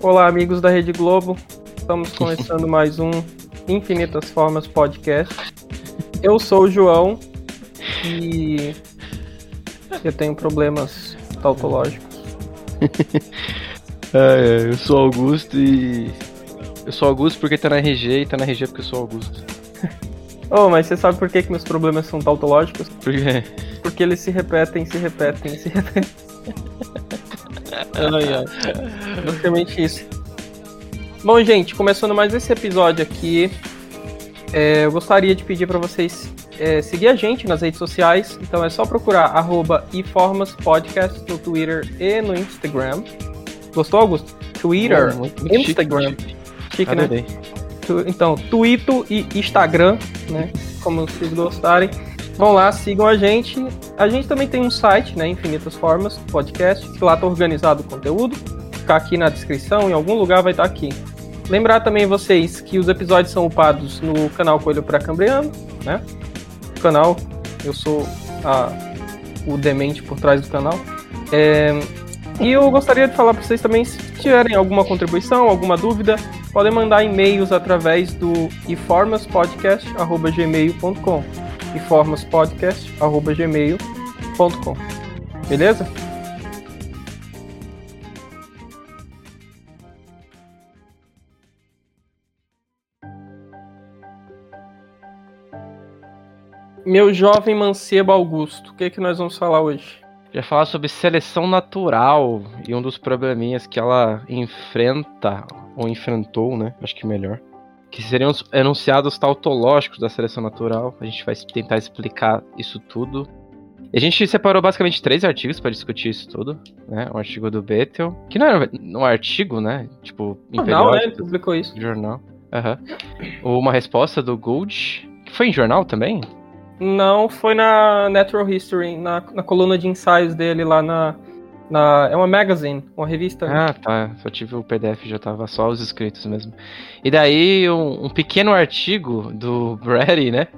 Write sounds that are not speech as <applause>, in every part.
Olá, amigos da Rede Globo. Estamos começando <laughs> mais um Infinitas Formas Podcast. Eu sou o João e eu tenho problemas tautológicos. <laughs> é, eu sou Augusto e. Eu sou Augusto porque tá na RG e tá na RG porque eu sou Augusto. <laughs> oh, mas você sabe por que, que meus problemas são tautológicos? Por quê? Porque eles se repetem, se repetem, se repetem. Ai, ai. Basicamente isso. Bom, gente, começando mais esse episódio aqui, é, eu gostaria de pedir para vocês é, seguir a gente nas redes sociais. Então é só procurar arroba iformaspodcast no Twitter e no Instagram. Gostou, Augusto? Twitter, oh, muito, muito Instagram. Chique, chique né? Então, Twitter e Instagram, né? Como vocês gostarem. Vão lá, sigam a gente. A gente também tem um site, né? Infinitas Formas, podcast, que lá tá organizado o conteúdo. Ficar aqui na descrição, em algum lugar vai estar tá aqui. Lembrar também vocês que os episódios são upados no canal Coelho para Cambriano, né? O canal, eu sou a, o demente por trás do canal. É, e eu gostaria de falar para vocês também, se tiverem alguma contribuição, alguma dúvida, podem mandar e-mails através do iformaspodcast.gmail.com iformaspodcast.gmail.com Beleza? Meu jovem mancebo Augusto, o que, é que nós vamos falar hoje? Já falar sobre seleção natural e um dos probleminhas que ela enfrenta, ou enfrentou, né? Acho que melhor. Que seriam os enunciados tautológicos da seleção natural. A gente vai tentar explicar isso tudo. A gente separou basicamente três artigos para discutir isso tudo, né? Um artigo do Bethel, que não era um artigo, né? Tipo, em jornal, né? Publicou isso. Jornal. Uhum. Uma resposta do Gold, que foi em jornal também? Não, foi na Natural History, na, na coluna de ensaios dele lá na, na. É uma magazine, uma revista. Ah, tá. Só tive o PDF, já tava só os escritos mesmo. E daí um, um pequeno artigo do <laughs> Brady, né?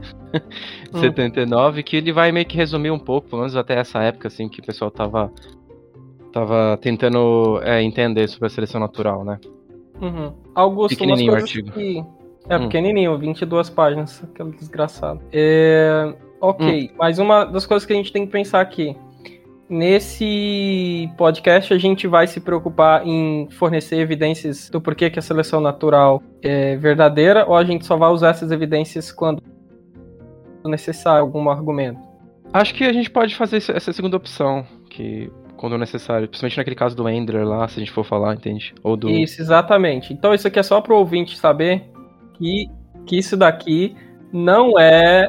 hum. 79, que ele vai meio que resumir um pouco, pelo menos até essa época, assim, que o pessoal tava. Tava tentando é, entender sobre a seleção natural, né? Uhum. Augusto, Pequenininho umas coisas artigo. que é hum. pequenininho, 22 páginas, aquele desgraçado. É, ok, hum. mas uma das coisas que a gente tem que pensar aqui. Nesse podcast, a gente vai se preocupar em fornecer evidências do porquê que a seleção natural é verdadeira, ou a gente só vai usar essas evidências quando necessário algum argumento? Acho que a gente pode fazer essa segunda opção, que quando necessário, principalmente naquele caso do Endler lá, se a gente for falar, entende? Ou do... Isso, exatamente. Então isso aqui é só para o ouvinte saber que, que isso daqui não é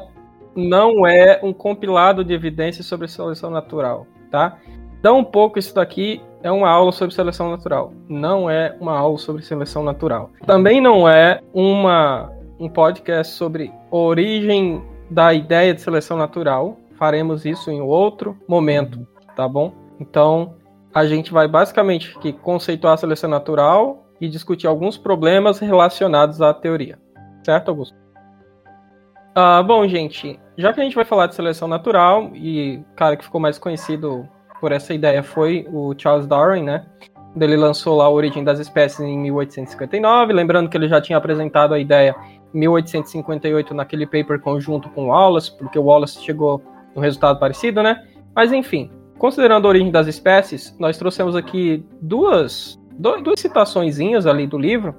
não é um compilado de evidências sobre seleção natural, tá? Então, um pouco isso daqui é uma aula sobre seleção natural, não é uma aula sobre seleção natural. Também não é uma um podcast sobre origem da ideia de seleção natural. Faremos isso em outro momento, tá bom? Então, a gente vai basicamente conceituar a seleção natural e discutir alguns problemas relacionados à teoria. Certo, Augusto? Ah, bom, gente, já que a gente vai falar de seleção natural, e o cara que ficou mais conhecido por essa ideia foi o Charles Darwin, né? Ele lançou lá a Origem das Espécies em 1859, lembrando que ele já tinha apresentado a ideia em 1858 naquele paper conjunto com Wallace, porque o Wallace chegou no resultado parecido, né? Mas enfim, considerando a origem das espécies, nós trouxemos aqui duas duas citaçõezinhas ali do livro,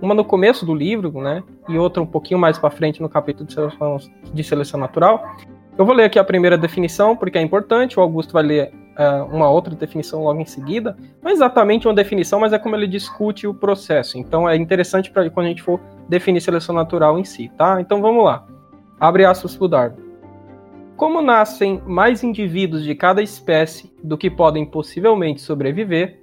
uma no começo do livro, né, e outra um pouquinho mais para frente no capítulo de seleção, de seleção natural. Eu vou ler aqui a primeira definição, porque é importante, o Augusto vai ler uh, uma outra definição logo em seguida. Não é exatamente uma definição, mas é como ele discute o processo. Então é interessante para quando a gente for definir seleção natural em si, tá? Então vamos lá. Abre aspas para o Darwin. Como nascem mais indivíduos de cada espécie do que podem possivelmente sobreviver,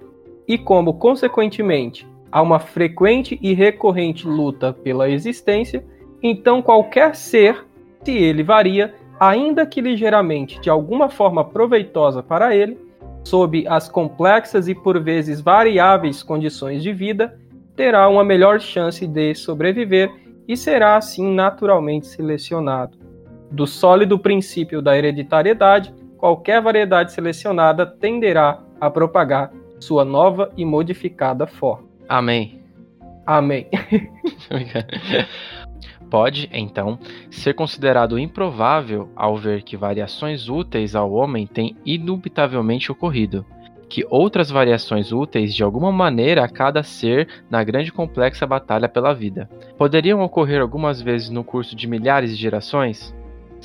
e como, consequentemente, há uma frequente e recorrente luta pela existência, então qualquer ser, se ele varia, ainda que ligeiramente, de alguma forma proveitosa para ele, sob as complexas e por vezes variáveis condições de vida, terá uma melhor chance de sobreviver e será assim naturalmente selecionado. Do sólido princípio da hereditariedade, qualquer variedade selecionada tenderá a propagar sua nova e modificada forma. Amém. Amém. <laughs> Pode, então, ser considerado improvável ao ver que variações úteis ao homem têm indubitavelmente ocorrido, que outras variações úteis de alguma maneira a cada ser na grande e complexa batalha pela vida. Poderiam ocorrer algumas vezes no curso de milhares de gerações?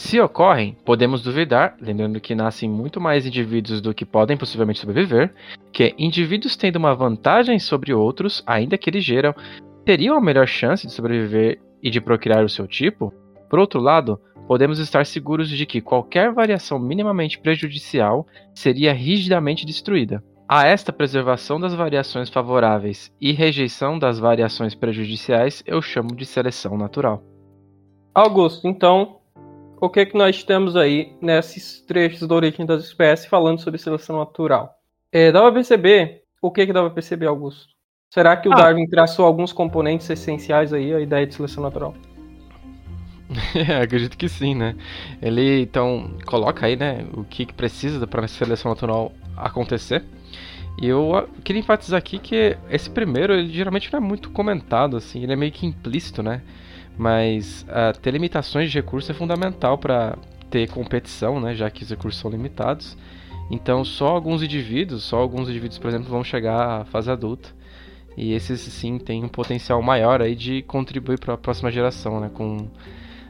Se ocorrem, podemos duvidar, lembrando que nascem muito mais indivíduos do que podem possivelmente sobreviver, que indivíduos tendo uma vantagem sobre outros, ainda que eles geram, teriam a melhor chance de sobreviver e de procriar o seu tipo? Por outro lado, podemos estar seguros de que qualquer variação minimamente prejudicial seria rigidamente destruída. A esta preservação das variações favoráveis e rejeição das variações prejudiciais eu chamo de seleção natural. Augusto, então, o que, que nós temos aí nesses trechos da origem das espécies falando sobre seleção natural? É, dá pra perceber, o que, que dá pra perceber, Augusto? Será que o ah. Darwin traçou alguns componentes essenciais aí, a ideia de seleção natural? <laughs> É, acredito que sim, né? Ele então coloca aí, né, o que, que precisa para a seleção natural acontecer. E eu queria enfatizar aqui que esse primeiro, ele geralmente não é muito comentado, assim, ele é meio que implícito, né? Mas uh, ter limitações de recursos é fundamental para ter competição, né? Já que os recursos são limitados. Então, só alguns indivíduos, só alguns indivíduos, por exemplo, vão chegar à fase adulta. E esses sim têm um potencial maior aí de contribuir para a próxima geração, né? Com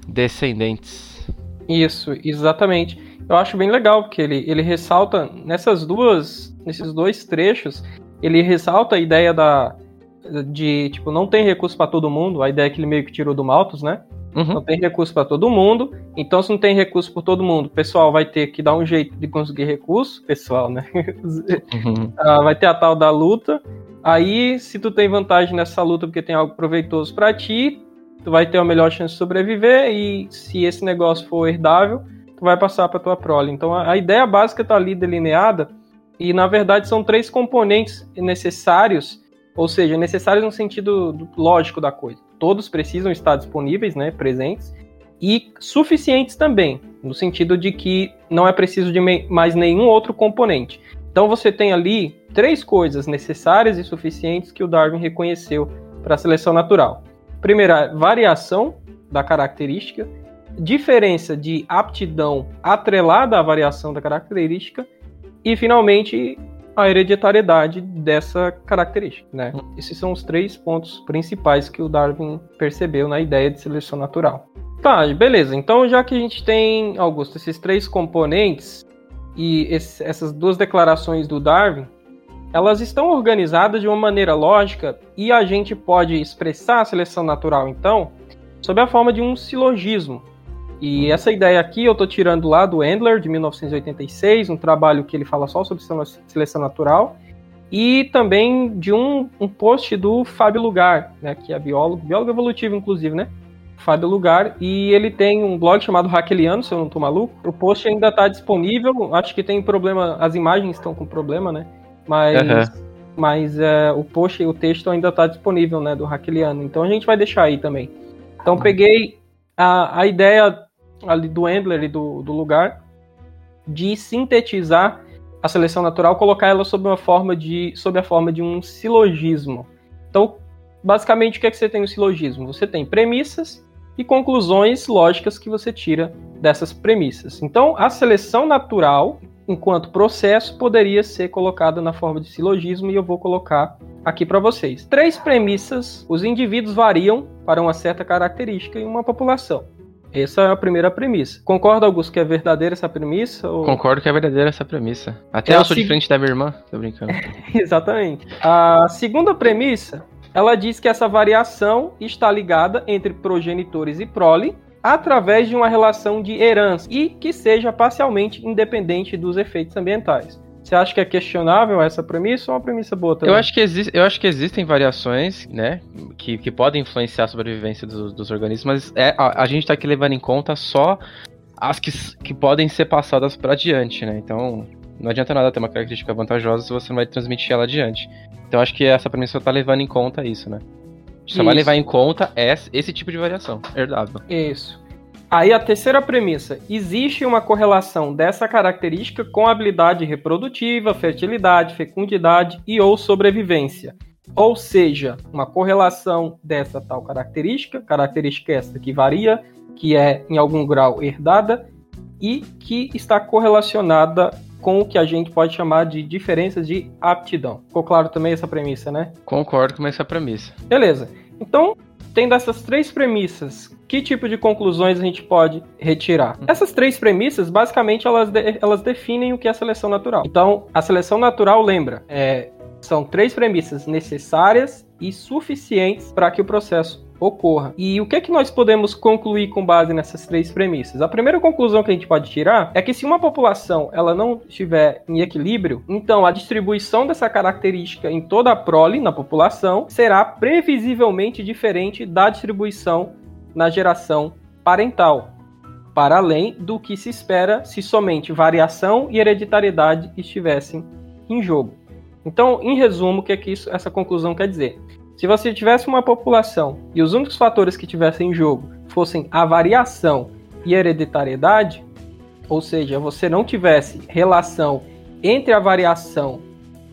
descendentes. Isso, exatamente. Eu acho bem legal porque ele, ele ressalta nessas duas, nesses dois trechos, ele ressalta a ideia da de tipo não tem recurso para todo mundo, a ideia que ele meio que tirou do Malthus, né? Uhum. Não tem recurso para todo mundo. Então, se não tem recurso para todo mundo, o pessoal vai ter que dar um jeito de conseguir recurso, pessoal, né? Uhum. <laughs> ah, vai ter a tal da luta. Aí, se tu tem vantagem nessa luta porque tem algo proveitoso para ti, tu vai ter a melhor chance de sobreviver e se esse negócio for herdável, tu vai passar para tua prole. Então, a, a ideia básica está ali delineada e na verdade são três componentes necessários, ou seja, necessários no sentido lógico da coisa. Todos precisam estar disponíveis, né, presentes e suficientes também, no sentido de que não é preciso de mais nenhum outro componente. Então você tem ali três coisas necessárias e suficientes que o Darwin reconheceu para a seleção natural. Primeira, variação da característica, diferença de aptidão atrelada à variação da característica e finalmente a hereditariedade dessa característica, né? Esses são os três pontos principais que o Darwin percebeu na ideia de seleção natural. Tá, beleza. Então, já que a gente tem, Augusto, esses três componentes, e esse, essas duas declarações do Darwin, elas estão organizadas de uma maneira lógica e a gente pode expressar a seleção natural, então, sob a forma de um silogismo. E essa ideia aqui eu estou tirando lá do Endler, de 1986, um trabalho que ele fala só sobre seleção natural, e também de um, um post do Fábio Lugar, né, que é biólogo, biólogo evolutivo, inclusive, né? Fábio Lugar, e ele tem um blog chamado Raqueliano, se eu não tô maluco. O post ainda está disponível, acho que tem problema, as imagens estão com problema, né? Mas, uhum. mas é, o post, o texto ainda está disponível, né, do Raqueliano. Então a gente vai deixar aí também. Então peguei a, a ideia ali do Endler e do, do lugar de sintetizar a seleção natural, colocar ela sob uma forma de, sob a forma de um silogismo. Então, basicamente, o que é que você tem no silogismo? Você tem premissas e conclusões lógicas que você tira dessas premissas. Então, a seleção natural, enquanto processo, poderia ser colocada na forma de silogismo e eu vou colocar aqui para vocês. Três premissas: os indivíduos variam para uma certa característica em uma população. Essa é a primeira premissa. Concorda, Augusto, que é verdadeira essa premissa? Ou... Concordo que é verdadeira essa premissa. Até é eu sou se... diferente da minha irmã, tô brincando. <laughs> Exatamente. A segunda premissa ela diz que essa variação está ligada entre progenitores e prole através de uma relação de herança e que seja parcialmente independente dos efeitos ambientais. Você acha que é questionável essa premissa ou é uma premissa boa também? Eu acho que, exi eu acho que existem variações, né, que, que podem influenciar a sobrevivência dos, dos organismos, mas é, a, a gente está aqui levando em conta só as que, que podem ser passadas para adiante, né? Então, não adianta nada ter uma característica vantajosa se você não vai transmitir ela adiante. Então acho que essa premissa está levando em conta isso, né? Só isso. vai levar em conta esse tipo de variação herdável. Isso. Aí a terceira premissa: existe uma correlação dessa característica com habilidade reprodutiva, fertilidade, fecundidade e ou sobrevivência. ou seja, uma correlação dessa tal característica, característica essa que varia, que é em algum grau herdada e que está correlacionada com o que a gente pode chamar de diferenças de aptidão. Ficou claro também essa premissa, né? Concordo com essa premissa. Beleza. Então, tendo essas três premissas, que tipo de conclusões a gente pode retirar? Hum. Essas três premissas, basicamente, elas, de, elas definem o que é seleção natural. Então, a seleção natural, lembra, é, são três premissas necessárias e suficientes para que o processo ocorra. E o que é que nós podemos concluir com base nessas três premissas? A primeira conclusão que a gente pode tirar é que se uma população ela não estiver em equilíbrio, então a distribuição dessa característica em toda a prole na população será previsivelmente diferente da distribuição na geração parental, para além do que se espera se somente variação e hereditariedade estivessem em jogo. Então, em resumo, o que, é que isso, essa conclusão quer dizer? Se você tivesse uma população e os únicos fatores que tivessem em jogo fossem a variação e hereditariedade, ou seja, você não tivesse relação entre a variação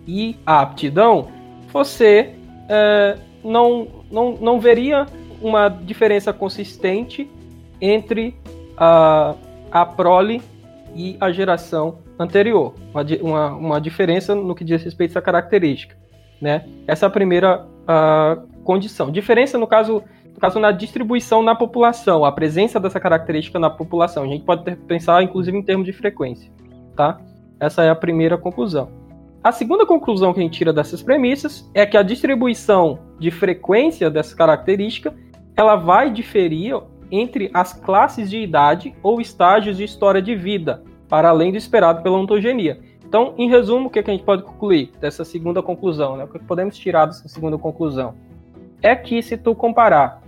e a aptidão, você é, não, não, não veria uma diferença consistente entre a, a prole e a geração anterior. Uma, uma, uma diferença no que diz respeito a essa característica. Né? Essa é a primeira uh, condição. Diferença no caso, no caso na distribuição na população, a presença dessa característica na população. A gente pode ter, pensar, inclusive, em termos de frequência. Tá? Essa é a primeira conclusão. A segunda conclusão que a gente tira dessas premissas é que a distribuição de frequência dessa característica ela vai diferir entre as classes de idade ou estágios de história de vida, para além do esperado pela ontogenia. Então, em resumo, o que, a gente pode concluir dessa segunda conclusão? Né? O que podemos tirar dessa segunda conclusão? É que se tu comparar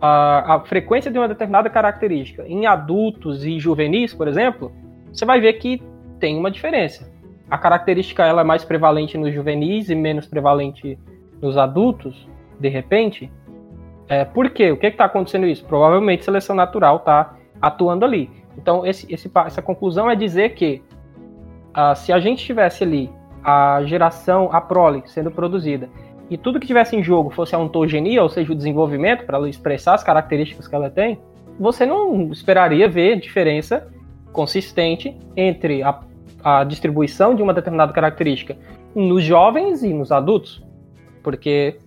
a, a frequência de uma determinada característica em adultos e juvenis, por exemplo, você vai ver que tem uma diferença. A característica ela é mais prevalente nos juvenis e menos prevalente nos adultos, de repente. É, por quê? O que está acontecendo isso? Provavelmente seleção natural está atuando ali. Então, esse, esse, essa conclusão é dizer que uh, se a gente tivesse ali a geração, a prole sendo produzida, e tudo que tivesse em jogo fosse a ontogenia, ou seja, o desenvolvimento, para ela expressar as características que ela tem, você não esperaria ver diferença consistente entre a, a distribuição de uma determinada característica nos jovens e nos adultos, porque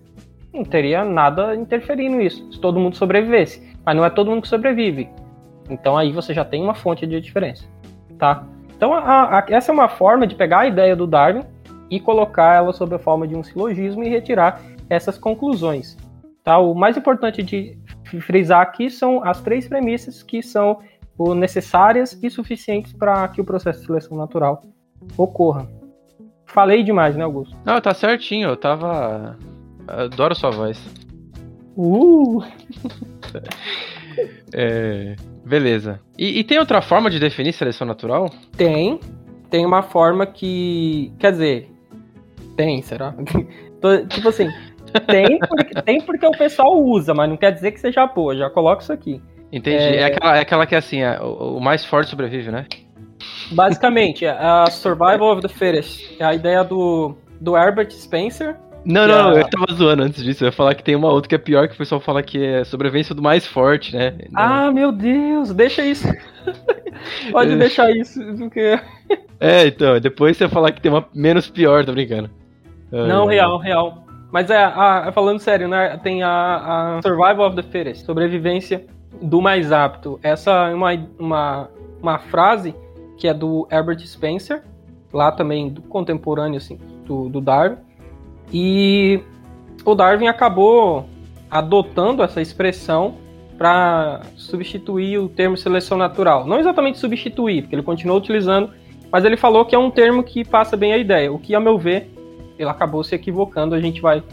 não teria nada interferindo nisso, se todo mundo sobrevivesse. Mas não é todo mundo que sobrevive. Então aí você já tem uma fonte de diferença, tá? Então, a, a, essa é uma forma de pegar a ideia do Darwin e colocar ela sob a forma de um silogismo e retirar essas conclusões. Tá? O mais importante de frisar aqui são as três premissas que são necessárias e suficientes para que o processo de seleção natural ocorra. Falei demais, né, Augusto? Não, tá certinho. Eu tava. Adoro sua voz. Uh! é, Beleza. E, e, tem outra forma de definir seleção natural? Tem. Tem uma forma que. Quer dizer. Tem, será? <laughs> tipo assim. Tem porque, tem porque o pessoal usa, mas não quer dizer que seja boa. Já coloco isso aqui. Entendi. É, é aquela, é aquela que é assim: é, o, o mais forte sobrevive, né? Basicamente, é a Survival of the Fittest. É a ideia do, do Herbert Spencer não, não, eu tava zoando antes disso. Eu ia falar que tem uma outra que é pior, que o pessoal fala que é sobrevivência do mais forte, né? Ah, meu Deus, deixa isso. <laughs> Pode deixar isso, porque. <laughs> É, então, depois você falar que tem uma menos pior, tô brincando. Não, real, real. Mas é, a, falando sério, né? Tem a, a Survival of the Fittest, sobrevivência do mais apto. Essa é uma, uma, uma frase que é do Herbert Spencer, lá também do contemporâneo, assim, do, do Darwin. E o Darwin acabou adotando essa expressão para substituir o termo seleção natural. Não exatamente substituir, porque ele continuou utilizando, mas ele falou que é um termo que passa bem a ideia. O que, a meu ver, ele acabou se equivocando. A gente vai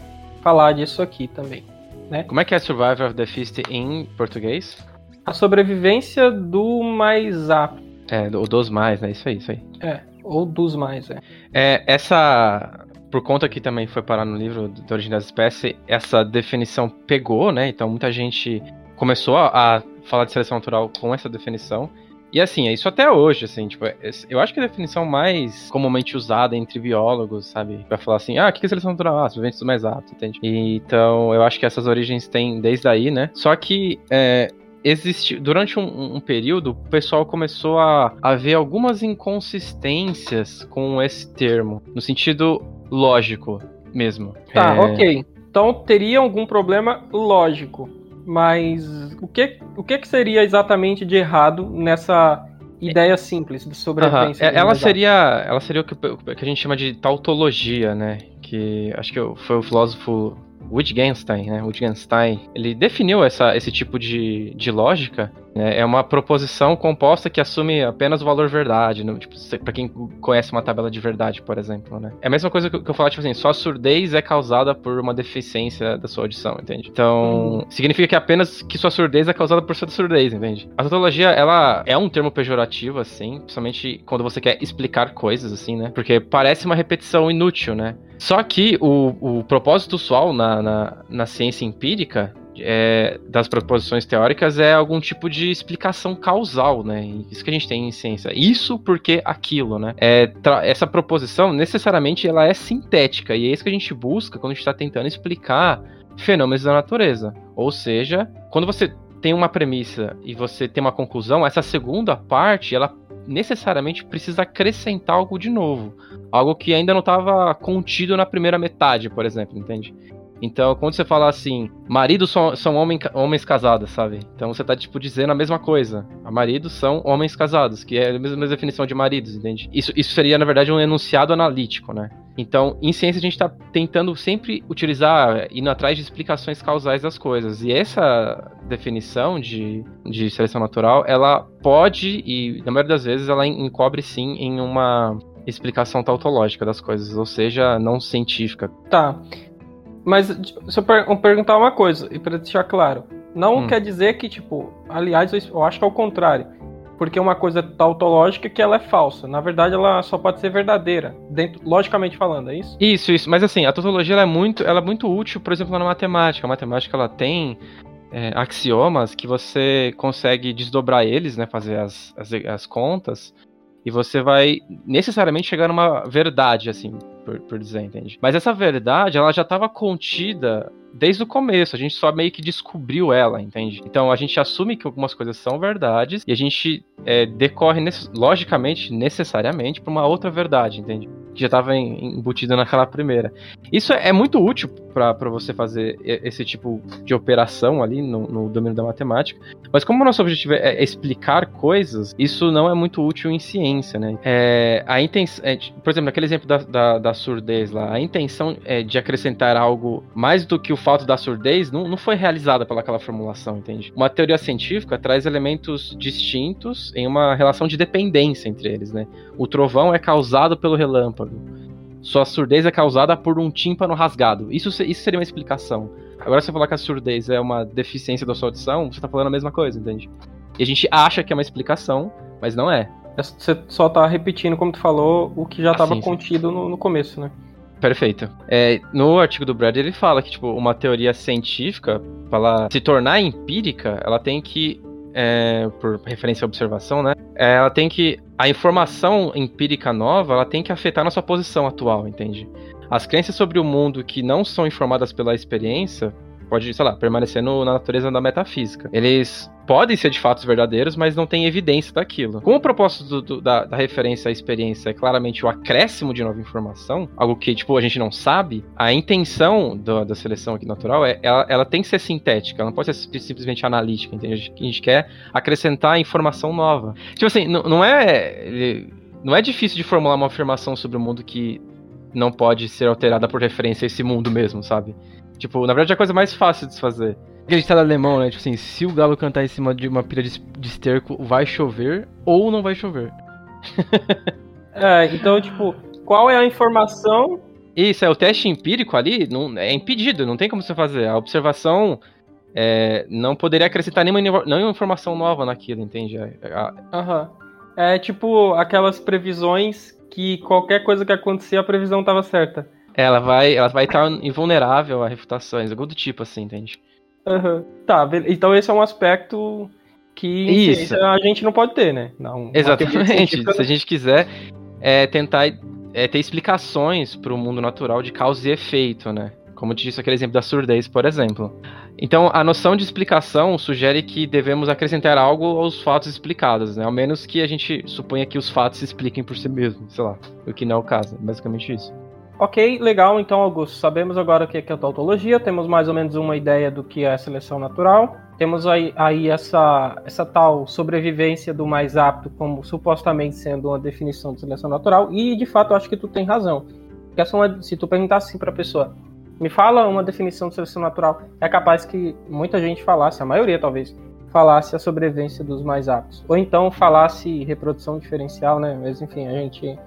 falar disso aqui também. Né? Como é que é Survivor of the Fist em português? A sobrevivência do mais apto. É, ou dos mais, né? Isso aí, isso aí. É, ou dos mais, é. é essa por conta que também foi parar no livro da origem das espécies, essa definição pegou, né? Então muita gente começou a falar de seleção natural com essa definição. E assim, é isso até hoje, assim, tipo, é, eu acho que a definição mais comumente usada entre biólogos, sabe, vai falar assim, ah, o que é seleção natural? Ah, sobreviventes mais aptos, entende? E, então, eu acho que essas origens têm desde aí, né? Só que é, existe durante um, um, período o pessoal começou a, a ver algumas inconsistências com esse termo no sentido lógico mesmo. Tá, é... ok. Então teria algum problema lógico, mas o que o que, que seria exatamente de errado nessa ideia simples de sobrevivência? Uhum. Ela seria ela seria o que, o que a gente chama de tautologia, né? Que acho que foi o filósofo Wittgenstein, né? Wittgenstein, ele definiu essa, esse tipo de, de lógica. Né? É uma proposição composta que assume apenas o valor verdade, né? tipo, para quem conhece uma tabela de verdade, por exemplo, né? É a mesma coisa que, que eu falo, tipo assim, só surdez é causada por uma deficiência da sua audição, entende? Então, hum. significa que apenas que sua surdez é causada por sua surdez, entende? A tautologia, ela é um termo pejorativo, assim, principalmente quando você quer explicar coisas, assim, né? Porque parece uma repetição inútil, né? Só que o, o propósito usual na, na, na ciência empírica é, das proposições teóricas é algum tipo de explicação causal, né? Isso que a gente tem em ciência. Isso porque aquilo, né? É, essa proposição, necessariamente, ela é sintética, e é isso que a gente busca quando a gente está tentando explicar fenômenos da natureza. Ou seja, quando você tem uma premissa e você tem uma conclusão, essa segunda parte, ela necessariamente precisa acrescentar algo de novo. Algo que ainda não estava contido na primeira metade, por exemplo, entende? Então, quando você fala assim, maridos são, são homem, homens casados, sabe? Então você tá, tipo, dizendo a mesma coisa. Maridos são homens casados, que é a mesma, mesma definição de maridos, entende? Isso, isso seria, na verdade, um enunciado analítico, né? Então, em ciência, a gente está tentando sempre utilizar, indo atrás de explicações causais das coisas. E essa definição de, de seleção natural, ela pode, e na maioria das vezes, ela encobre sim em uma explicação tautológica das coisas, ou seja, não científica. Tá. Mas se eu per perguntar uma coisa, e para deixar claro, não hum. quer dizer que, tipo, aliás, eu acho que é o contrário. Porque uma coisa é tautológica que ela é falsa. Na verdade, ela só pode ser verdadeira, dentro, logicamente falando, é isso? Isso, isso. Mas assim, a tautologia é muito, ela é muito útil, por exemplo, na matemática. A matemática ela tem é, axiomas que você consegue desdobrar eles, né, fazer as, as, as contas, e você vai necessariamente chegar numa verdade, assim, por, por dizer, entende? Mas essa verdade, ela já estava contida desde o começo, a gente só meio que descobriu ela, entende? Então a gente assume que algumas coisas são verdades e a gente é, decorre, logicamente, necessariamente, para uma outra verdade, entende? Que já estava embutida naquela primeira. Isso é, é muito útil para você fazer esse tipo de operação ali no, no, domínio da matemática, mas como o nosso objetivo é, é explicar coisas, isso não é muito útil em ciência, né? É, a intenção, é, por exemplo, naquele exemplo da, da, da surdez lá, a intenção de acrescentar algo mais do que o fato da surdez não, não foi realizada pelaquela formulação, entende? Uma teoria científica traz elementos distintos em uma relação de dependência entre eles, né? O trovão é causado pelo relâmpago. Sua surdez é causada por um tímpano rasgado. Isso, isso seria uma explicação. Agora, se você falar que a surdez é uma deficiência da sua audição, você está falando a mesma coisa, entende? E a gente acha que é uma explicação, mas não é. Você só está repetindo, como tu falou, o que já estava ah, contido no, no começo, né? Perfeito. É, no artigo do Brad ele fala que tipo uma teoria científica para ela se tornar empírica, ela tem que é, por referência à observação, né? É, ela tem que a informação empírica nova, ela tem que afetar nossa posição atual, entende? As crenças sobre o mundo que não são informadas pela experiência pode, sei lá, permanecer no, na natureza da metafísica. Eles podem ser de fatos verdadeiros, mas não tem evidência daquilo. Como o propósito do, do, da, da, referência à experiência é claramente o acréscimo de nova informação, algo que, tipo, a gente não sabe, a intenção do, da seleção aqui natural é ela, ela tem que ser sintética, ela não pode ser simplesmente analítica, entende? A gente quer acrescentar informação nova. Tipo assim, não é. Não é difícil de formular uma afirmação sobre o mundo que não pode ser alterada por referência a esse mundo mesmo, sabe? Tipo, na verdade é a coisa mais fácil de se fazer. Aquele estado alemão, né? Tipo assim, se o galo cantar em cima de uma pilha de, de esterco, vai chover ou não vai chover. <laughs> é, então, tipo, qual é a informação? Isso, é o teste empírico ali, não, é impedido, não tem como você fazer. A observação é, não poderia acrescentar nenhuma, nenhuma informação nova naquilo, entende? É, é, Aham. Uhum. É tipo aquelas previsões que qualquer coisa que acontecer, a previsão estava certa. Ela vai ela vai estar invulnerável a refutações, algo do tipo assim, entende? Uhum. Tá, então esse é um aspecto que Isso. a gente não pode ter, né? Não, Exatamente. Se a gente quiser é, tentar é, ter explicações para o mundo natural de causa e efeito, né? Como eu te disse aquele exemplo da surdez, por exemplo. Então, a noção de explicação sugere que devemos acrescentar algo aos fatos explicados, né? Ao menos que a gente suponha que os fatos se expliquem por si mesmos, sei lá. O que não é o caso, é basicamente isso. Ok, legal. Então, Augusto, sabemos agora o que é é tautologia, temos mais ou menos uma ideia do que é seleção natural. Temos aí, aí essa, essa tal sobrevivência do mais apto como supostamente sendo uma definição de seleção natural, e de fato eu acho que tu tem razão. É uma- se tu perguntar assim para a pessoa, me fala uma definição de seleção natural, é capaz que muita gente falasse, a maioria talvez, falasse a sobrevivência dos mais aptos. Ou então falasse reprodução diferencial, né? Mas enfim, a gente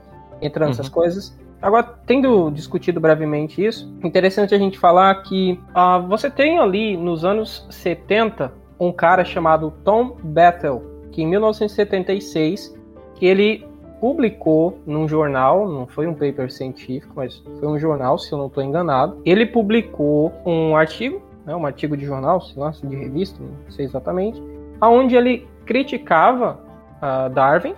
entra nessas Uhum. coisas. Agora, tendo discutido brevemente isso, interessante a gente falar que ah, você tem ali nos anos 70 um cara chamado Tom Bethel, que em 1976 que ele publicou num jornal, não foi um paper científico, mas foi um jornal, se eu não estou enganado. Ele publicou um artigo, né, um artigo de jornal, sei lá, de revista, não sei exatamente, aonde ele criticava ah, Darwin,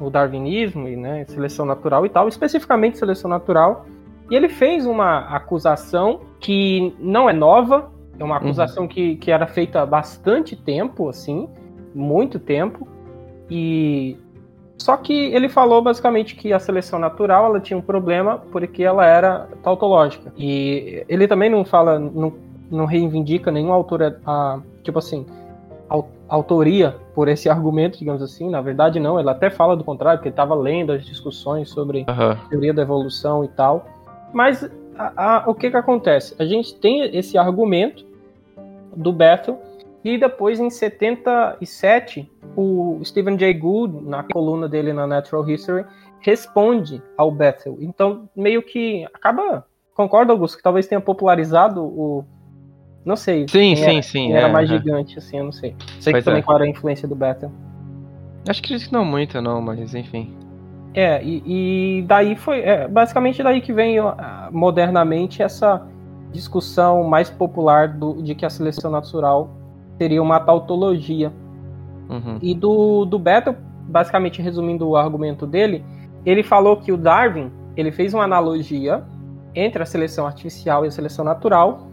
o darwinismo e né, seleção natural e tal, especificamente seleção natural. E ele fez uma acusação que não é nova, é uma acusação que, que era feita há bastante tempo, assim, muito tempo. E só que ele falou basicamente que a seleção natural ela tinha um problema porque ela era tautológica. E ele também não fala, não, não reivindica nenhum autor, a, tipo assim, autoria por esse argumento, digamos assim. Na verdade, não. Ele até fala do contrário, porque ele estava lendo as discussões sobre Aham. teoria da evolução e tal. Mas a- a- o que que acontece? A gente tem esse argumento do Bethel e depois em 77 o Stephen Jay Gould na coluna dele na Natural History responde ao Bethel. Então meio que acaba concorda Augusto que talvez tenha popularizado o não sei Sim, sim, era, sim. era é, mais aham. gigante assim eu não sei sei Pois que também é. qual era a influência do Bethel Acho que não muito, não, mas enfim. É, e, e daí foi. é, basicamente daí que vem ah, modernamente essa discussão mais popular do, de que a seleção natural seria uma tautologia. Uhum. E do, do Bethel, basicamente resumindo o argumento dele, ele falou que o Darwin ele fez uma analogia entre a seleção artificial e a seleção natural,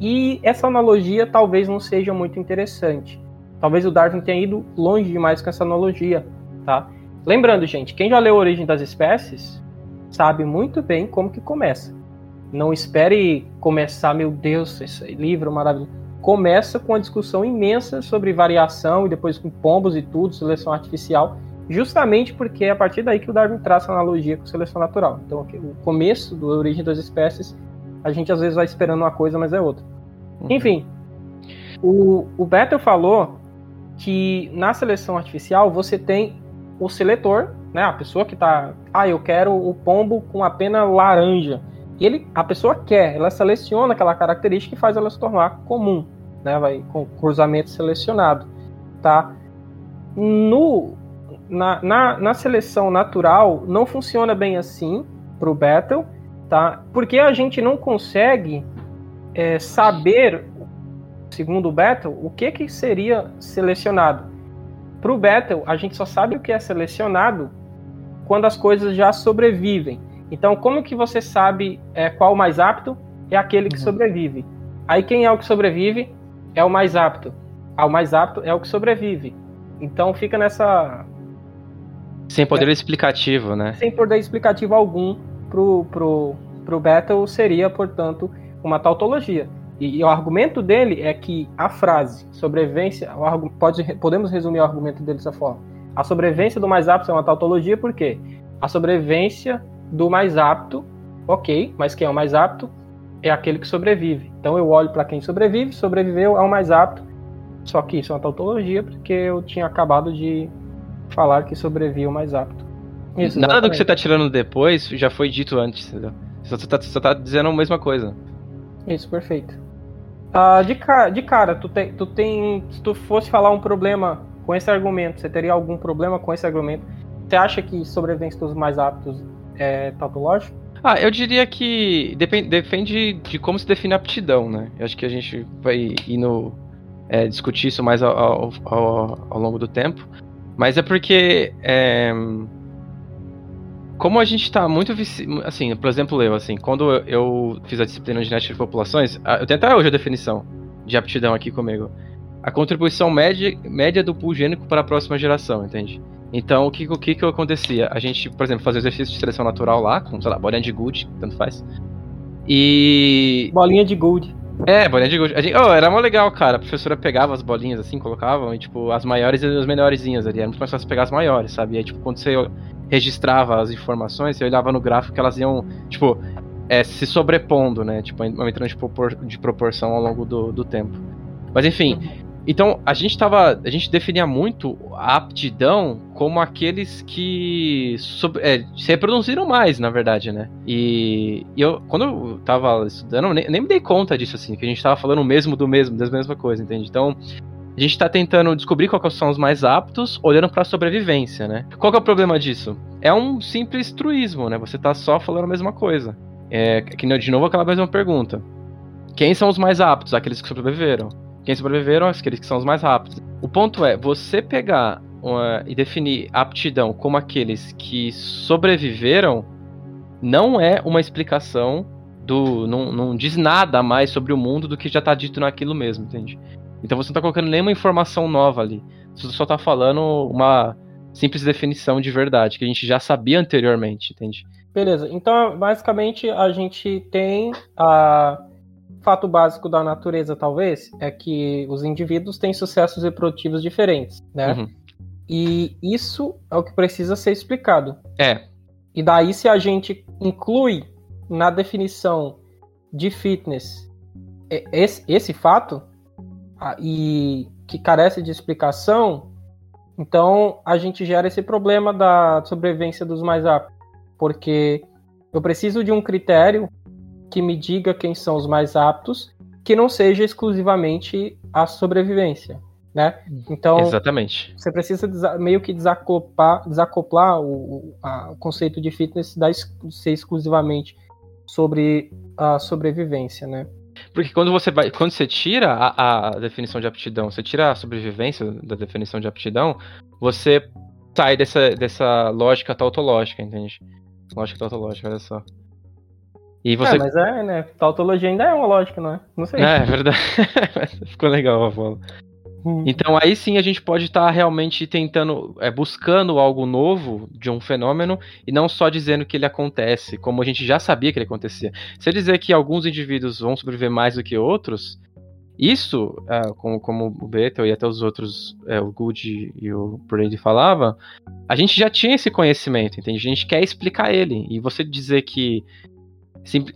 e essa analogia talvez não seja muito interessante. Talvez o Darwin tenha ido longe demais com essa analogia, tá? Lembrando, gente, quem já leu Origem das Espécies sabe muito bem como que começa. Não espere começar, meu Deus, esse livro maravilhoso. Começa com uma discussão imensa sobre variação e depois com pombos e tudo, seleção artificial, justamente porque é a partir daí que o Darwin traça a analogia com seleção natural. Então, o começo do Origem das Espécies, a gente às vezes vai esperando uma coisa, mas é outra. Uhum. Enfim, o, o Bethel falou que na seleção artificial você tem o seletor, né? A pessoa que tá, ah, eu quero o pombo com a pena laranja. E ele, a pessoa quer, ela seleciona aquela característica e faz ela se tornar comum, né? Vai com cruzamento selecionado, tá? No na, na, na seleção natural não funciona bem assim para o Bethel, tá? Porque a gente não consegue é, saber, segundo o Bethel, o que que seria selecionado. Para o Bethel, a gente só sabe o que é selecionado quando as coisas já sobrevivem. Então, como que você sabe é, qual o mais apto? É aquele que Uhum. sobrevive. Aí quem é o que sobrevive é o mais apto. Ah, o mais apto é o que sobrevive. Então fica nessa Sem poder explicativo, né? sem poder explicativo algum pro, pro, pro Battle seria, portanto, uma tautologia. E, e o argumento dele é que a frase sobrevivência, o pode, podemos resumir o argumento dele dessa forma. A sobrevivência do mais apto é uma tautologia porque a sobrevivência do mais apto, ok, mas quem é o mais apto é aquele que sobrevive. Então eu olho para quem sobrevive, sobreviveu ao mais apto. Só que isso é uma tautologia porque eu tinha acabado de falar que sobrevivia o mais apto. Isso, Nada do que você tá tirando depois já foi dito antes, entendeu? Você só tá, só tá dizendo a mesma coisa. Isso, perfeito. Ah, de, ca- de cara, tu tem, tu tem. Se tu fosse falar um problema com esse argumento, você teria algum problema com esse argumento? Você acha que sobrevivência dos mais aptos é tautológico? Ah, eu diria que depende, depende de como se define aptidão, né? Eu acho que a gente vai ir no, é, discutir isso mais ao, ao, ao, ao, longo do tempo. Mas é porque. É, como a gente está muito vici... assim, por exemplo, eu assim, quando eu fiz a disciplina de genética de populações, eu tenho até hoje a definição de aptidão aqui comigo. A contribuição média, média do pool gênico para a próxima geração, entende? Então, o que, o que que acontecia? A gente, por exemplo, fazia exercício de seleção natural lá, com, sei lá, bolinha de good, tanto faz. E... Bolinha de good. É, bolinha de good. Gente, oh, era mó legal, cara. A professora pegava as bolinhas assim, colocavam, e tipo, as maiores e as menorzinhas ali. Era muito mais fácil pegar as maiores, sabe? E aí, tipo, quando você registrava as informações, você olhava no gráfico que elas iam, tipo, é, se sobrepondo, né? Tipo, aumentando de, propor de proporção ao longo do, do tempo. Mas enfim, então a gente tava. A gente definia muito a aptidão como aqueles que é, se reproduziram mais, na verdade, né? E, e, eu, quando eu tava estudando, nem, nem me dei conta disso, assim, que a gente tava falando o mesmo do mesmo, da mesma coisa, entende? Então, a gente está tentando descobrir quais são os mais aptos, olhando para a sobrevivência, né? Qual é o problema disso? É um simples truísmo, né? Você está só falando a mesma coisa. É, que de novo aquela mesma pergunta. Quem são os mais aptos? Aqueles que sobreviveram. Quem sobreviveram? Aqueles que são os mais rápidos. O ponto é, você pegar uma, e definir aptidão como aqueles que sobreviveram não é uma explicação do. Não, não diz nada mais sobre o mundo do que já está dito naquilo mesmo, entende? Então você não tá colocando nenhuma informação nova ali. Você só tá falando uma simples definição de verdade, que a gente já sabia anteriormente, entende? Beleza. Então, basicamente, a gente tem a fato básico da natureza, talvez, é que os indivíduos têm sucessos reprodutivos diferentes, né? Uhum. E isso é o que precisa ser explicado. É. E daí, se a gente inclui na definição de fitness esse, esse fato, e que carece de explicação, então a gente gera esse problema da sobrevivência dos mais aptos, porque eu preciso de um critério que me diga quem são os mais aptos, que não seja exclusivamente a sobrevivência, né? Então, exatamente. Você precisa meio que desacoplar, desacoplar o, a, o conceito de fitness da ser exclusivamente sobre a sobrevivência, né? Porque quando você vai, quando você tira a, a, definição de aptidão, você tira a sobrevivência da definição de aptidão, você sai dessa, dessa lógica tautológica, entende? Lógica tautológica, olha só. E você... É, mas é, né? Tautologia ainda é uma lógica, não é? Não sei. É, é verdade. <laughs> Ficou legal a bola. Hum. Então aí sim a gente pode estar tá realmente tentando, é, buscando algo novo de um fenômeno e não só dizendo que ele acontece, como a gente já sabia que ele acontecia. Se eu dizer que alguns indivíduos vão sobreviver mais do que outros, isso, é, como, como o Beto e até os outros, é, o Good e o Brady falava, a gente já tinha esse conhecimento, entende? A gente quer explicar ele. E você dizer que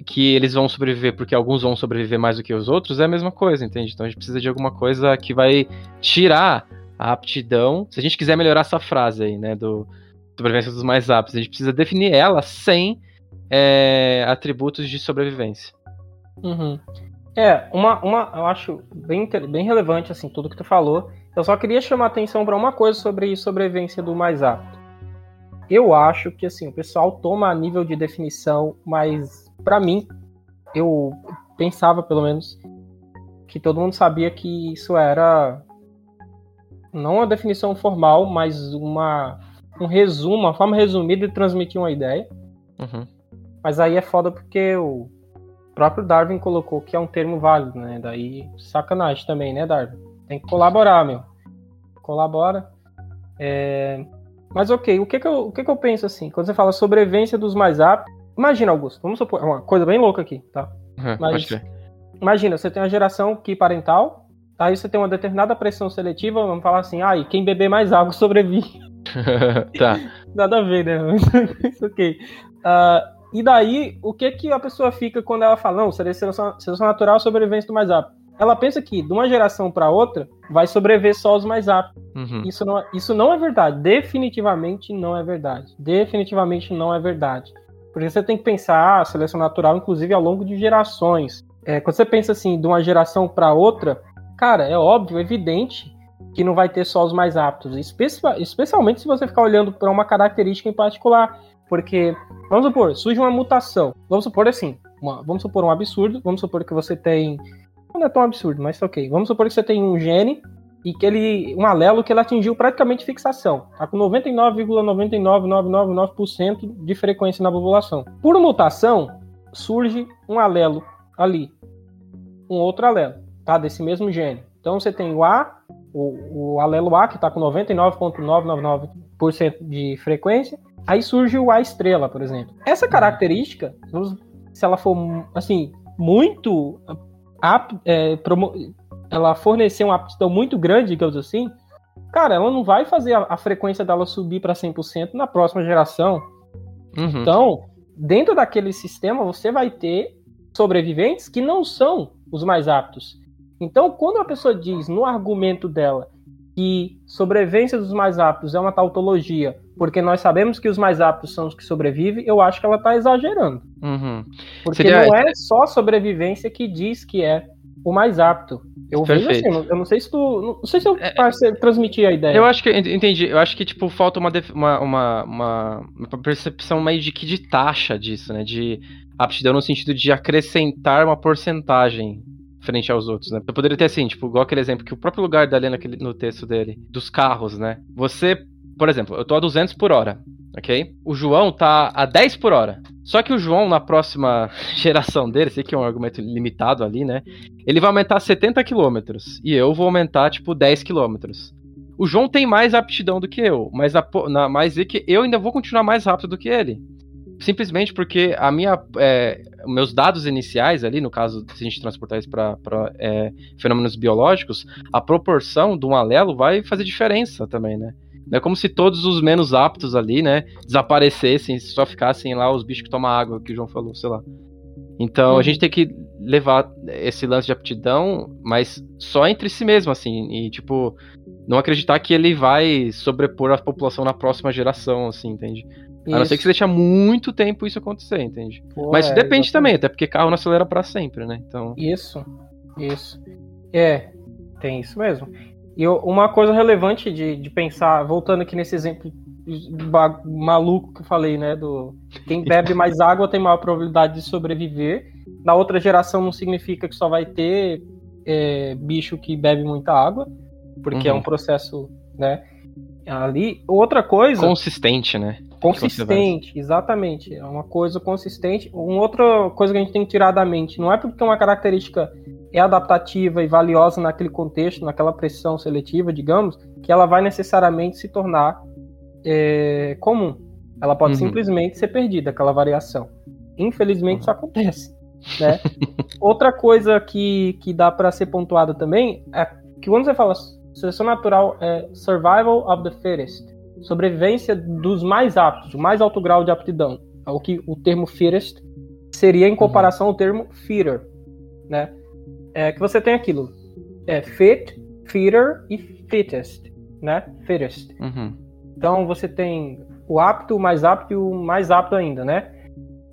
que eles vão sobreviver porque alguns vão sobreviver mais do que os outros, é a mesma coisa, entende? Então a gente precisa de alguma coisa que vai tirar a aptidão. Se a gente quiser melhorar essa frase aí, né, do sobrevivência dos mais aptos, a gente precisa definir ela sem é, atributos de sobrevivência. Uhum. É, uma, uma, eu acho bem, bem relevante, assim, tudo que tu falou. Eu só queria chamar atenção para uma coisa sobre sobrevivência do mais apto. Eu acho que, assim, o pessoal toma a nível de definição mais para mim, eu pensava pelo menos que todo mundo sabia que isso era não uma definição formal, mas uma um resumo, uma forma resumida de transmitir uma ideia. Uhum. Mas aí é foda porque o próprio Darwin colocou que é um termo válido, né? Daí sacanagem também, né, Darwin? Tem que colaborar, meu. Colabora. É... Mas ok, o que que, eu, o que que eu penso assim? Quando você fala sobrevivência dos mais aptos, Imagina, Augusto, vamos supor, é uma coisa bem louca aqui, tá? Uhum, Mas, imagina, você tem uma geração que parental, aí você tem uma determinada pressão seletiva, vamos falar assim, ah, quem beber mais água <laughs> sobrevive. <laughs> tá. Nada a ver, né? <laughs> Isso ok. Uh, e daí, o que que a pessoa fica quando ela fala, não, seleção, seleção natural sobrevivência do mais apto? Ela pensa que de uma geração para outra vai sobreviver só os mais aptos. Uhum. Isso, não, é, isso não é verdade. Definitivamente não é verdade. Definitivamente não é verdade. Porque você tem que pensar a seleção natural, inclusive, ao longo de gerações. É, quando você pensa assim, de uma geração para outra, cara, é óbvio, é evidente que não vai ter só os mais aptos. especialmente se você ficar olhando para uma característica em particular. Porque, vamos supor, surge uma mutação. Vamos supor assim, uma, vamos supor um absurdo, vamos supor que você tem Não é tão absurdo, mas ok. Vamos supor que você tem um gene e que ele. um alelo que ele atingiu praticamente fixação. Tá com 99,99999% de frequência na população. Por mutação, surge um alelo ali. Um outro alelo, tá? Desse mesmo gene. Então você tem o A, o, o alelo A, que está com 99,999% de frequência, aí surge o A estrela, por exemplo. Essa característica, se ela for, assim, muito é, ela fornecer uma aptidão muito grande, digamos assim, cara, ela não vai fazer a, a frequência dela subir para 100% na próxima geração. Uhum. Então, dentro daquele sistema, você vai ter sobreviventes que não são os mais aptos. Então, quando a pessoa diz no argumento dela que sobrevivência dos mais aptos é uma tautologia, porque nós sabemos que os mais aptos são os que sobrevivem, eu acho que ela está exagerando. Uhum. Porque Seria... não é só sobrevivência que diz que é o mais apto. Eu vejo assim, eu não sei se tu. Não sei se eu é, transmitir a ideia. Eu acho que entendi. Eu acho que, tipo, falta uma, uma, uma, uma, percepção meio de que de taxa disso, né? De aptidão no sentido de acrescentar uma porcentagem frente aos outros, né? Eu poderia ter assim, tipo, igual aquele exemplo que o próprio lugar da Lena no texto dele, dos carros, né? Você, por exemplo, eu tô a 200 por hora, ok? O João tá a 10 por hora. Só que o João, na próxima <laughs> geração dele, sei que é um argumento limitado ali, né? Ele vai aumentar 70 km e eu vou aumentar, tipo, 10 km. O João tem mais aptidão do que eu, mas, a, na, mas é que eu ainda vou continuar mais rápido do que ele. Simplesmente porque a minha, é, meus dados iniciais ali, no caso, se a gente transportar isso para é, fenômenos biológicos, a proporção de um alelo vai fazer diferença também, né? É como se todos os menos aptos ali, né, desaparecessem, só ficassem lá os bichos que tomam água, que o João falou, sei lá. Então uhum. a gente tem que levar esse lance de aptidão, mas só entre si mesmo, assim, e tipo, não acreditar que ele vai sobrepor a população na próxima geração, assim, entende? Isso. A não ser que você deixe muito tempo isso acontecer, entende? Pô, mas é, depende exatamente. também, até porque carro não acelera para sempre, né? Então... Isso, isso. É, tem isso mesmo. E uma coisa relevante de, de pensar, voltando aqui nesse exemplo maluco que eu falei, né? Do quem bebe mais água tem maior probabilidade de sobreviver. Na outra geração não significa que só vai ter é, bicho que bebe muita água, porque uhum. é um processo, né? Ali. Outra coisa. Consistente, né? Consistente, exatamente. É uma coisa consistente. Uma outra coisa que a gente tem que tirar da mente, não é porque uma característica é adaptativa e valiosa naquele contexto, naquela pressão seletiva, digamos, que ela vai necessariamente se tornar é, comum. Ela pode uhum. simplesmente ser perdida, aquela variação. Infelizmente, isso acontece. Né? <laughs> Outra coisa que, que dá para ser pontuada também é que quando você fala seleção natural é survival of the fittest, sobrevivência dos mais aptos, o mais alto grau de aptidão. É o que o termo fittest seria em comparação uhum. ao termo fitter, né? É que você tem aquilo. É fit, fitter e fittest, né? Fittest. Uhum. Então você tem o apto, o mais apto e o mais apto ainda, né?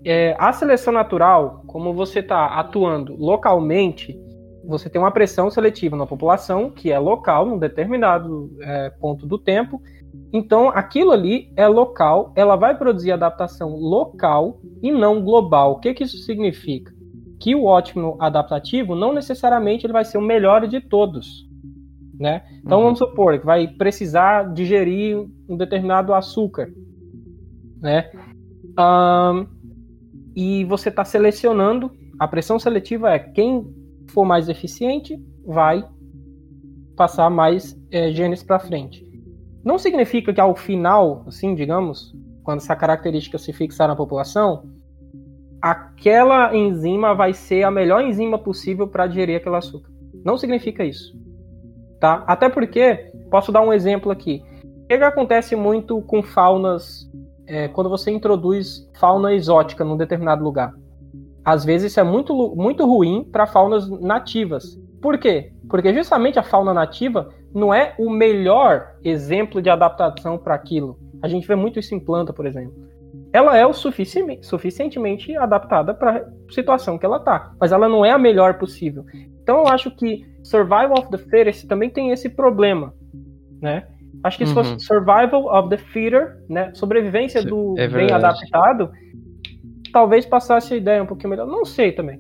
É, a seleção natural, como você está atuando localmente, você tem uma pressão seletiva na população que é local, num determinado é, ponto do tempo. Então, aquilo ali é local, ela vai produzir adaptação local e não global. O que, que isso significa? Que o ótimo adaptativo não necessariamente ele vai ser o melhor de todos, né? Então uhum. vamos supor que vai precisar digerir um determinado açúcar, né? Um, e você está selecionando, a pressão seletiva é quem for mais eficiente vai passar mais é, genes para frente. Não significa que ao final, assim, digamos, quando essa característica se fixar na população, aquela enzima vai ser a melhor enzima possível para digerir aquele açúcar. Não significa isso. Tá? Até porque, posso dar um exemplo aqui. O que, acontece muito com faunas é, quando você introduz fauna exótica num determinado lugar? Às vezes isso é muito, muito ruim para faunas nativas. Por quê? Porque justamente a fauna nativa não é o melhor exemplo de adaptação para aquilo. A gente vê muito isso em planta, por exemplo ela é o suficientemente, suficientemente adaptada para a situação que ela tá, mas ela não é a melhor possível. Então eu acho que Survival of the Fittest também tem esse problema, né? Acho que se fosse uhum. Survival of the Fitter, né, sobrevivência do é bem adaptado, talvez passasse a ideia um pouquinho melhor. Não sei também.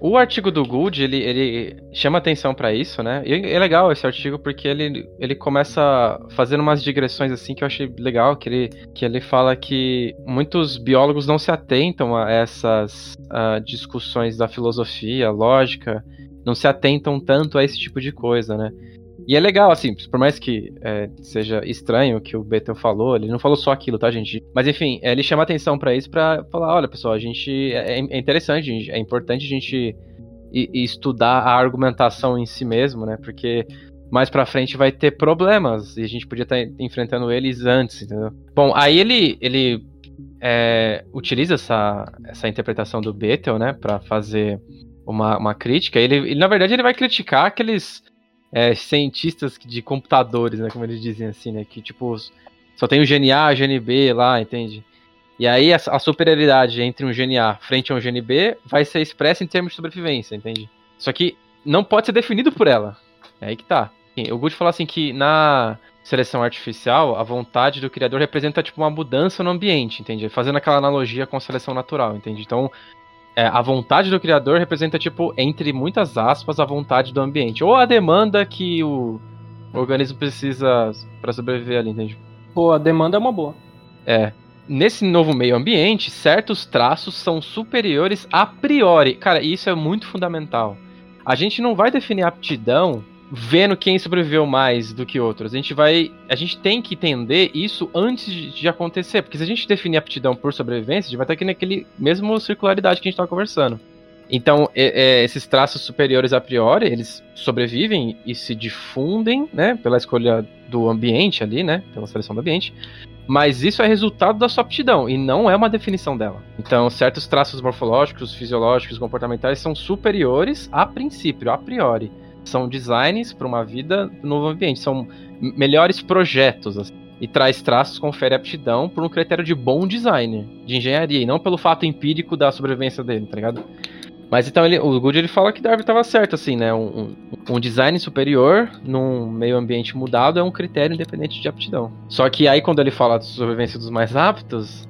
O artigo do Good, ele, ele chama atenção para isso, né? E é legal esse artigo porque ele, ele começa fazendo umas digressões assim que eu achei legal, que ele, que ele fala que muitos biólogos não se atentam a essas uh, discussões da filosofia, lógica, não se atentam tanto a esse tipo de coisa, né? E é legal, assim, por mais que é, seja estranho o que o Beto falou, ele não falou só aquilo, tá, gente? Mas enfim, ele chama atenção para isso para falar, olha, pessoal, a gente é, é interessante, é importante a gente estudar a argumentação em si mesmo, né? Porque mais para frente vai ter problemas e a gente podia estar tá enfrentando eles antes, entendeu? Bom, aí ele ele é, utiliza essa, essa interpretação do Betel, né, para fazer uma, uma crítica. Ele, ele, na verdade, ele vai criticar aqueles é, cientistas de computadores, né? Como eles dizem assim, né? Que tipo, só tem o GNA, GNB lá, entende? E aí a, a superioridade entre um GNA frente a um GNB vai ser expressa em termos de sobrevivência, entende? Só que não pode ser definido por ela. É aí que tá. O Good falou assim que na seleção artificial, a vontade do criador representa tipo uma mudança no ambiente, entende? Fazendo aquela analogia com a seleção natural, entende? Então, é, a vontade do criador representa, tipo, entre muitas aspas, a vontade do ambiente. Ou a demanda que o organismo precisa para sobreviver ali, entende? Pô, a demanda é uma boa. É. Nesse novo meio ambiente, certos traços são superiores a priori. Cara, isso é muito fundamental. A gente não vai definir aptidão vendo quem sobreviveu mais do que outros. A gente vai. A gente tem que entender isso antes de, acontecer. Porque se a gente definir aptidão por sobrevivência, a gente vai estar aqui naquele mesmo circularidade que a gente estava conversando. Então, é, é, esses traços superiores a priori, eles sobrevivem e se difundem, né, pela escolha do ambiente ali, né, pela seleção do ambiente, mas isso é resultado da sua aptidão e não é uma definição dela. Então, certos traços morfológicos, fisiológicos, comportamentais são superiores a princípio, a priori são designs para uma vida no novo ambiente, são melhores projetos. Assim, e traz traços, confere aptidão por um critério de bom design, de engenharia, e não pelo fato empírico da sobrevivência dele, tá ligado? Mas então ele, o Good ele fala que Darwin estava certo, assim, né? Um, um, um, design superior num meio ambiente mudado é um critério independente de aptidão. Só que aí quando ele fala de sobrevivência dos mais aptos,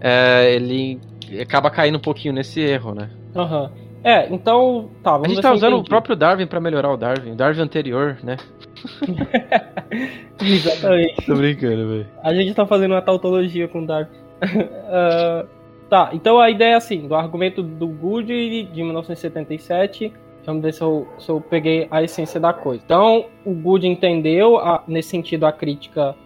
é, ele acaba caindo um pouquinho nesse erro, né? Aham. Uhum. É, então. Tá, vamos A gente tá usando o próprio Darwin para melhorar o Darwin. O Darwin anterior, né? <laughs> Exatamente. Tô brincando, velho. A gente tá fazendo uma tautologia com o Darwin. uh, <laughs> tá, então a ideia é assim: do argumento do Good de 1977. Vamos ver se eu, se eu peguei a essência da coisa. Então, o Good entendeu, a, nesse sentido, a crítica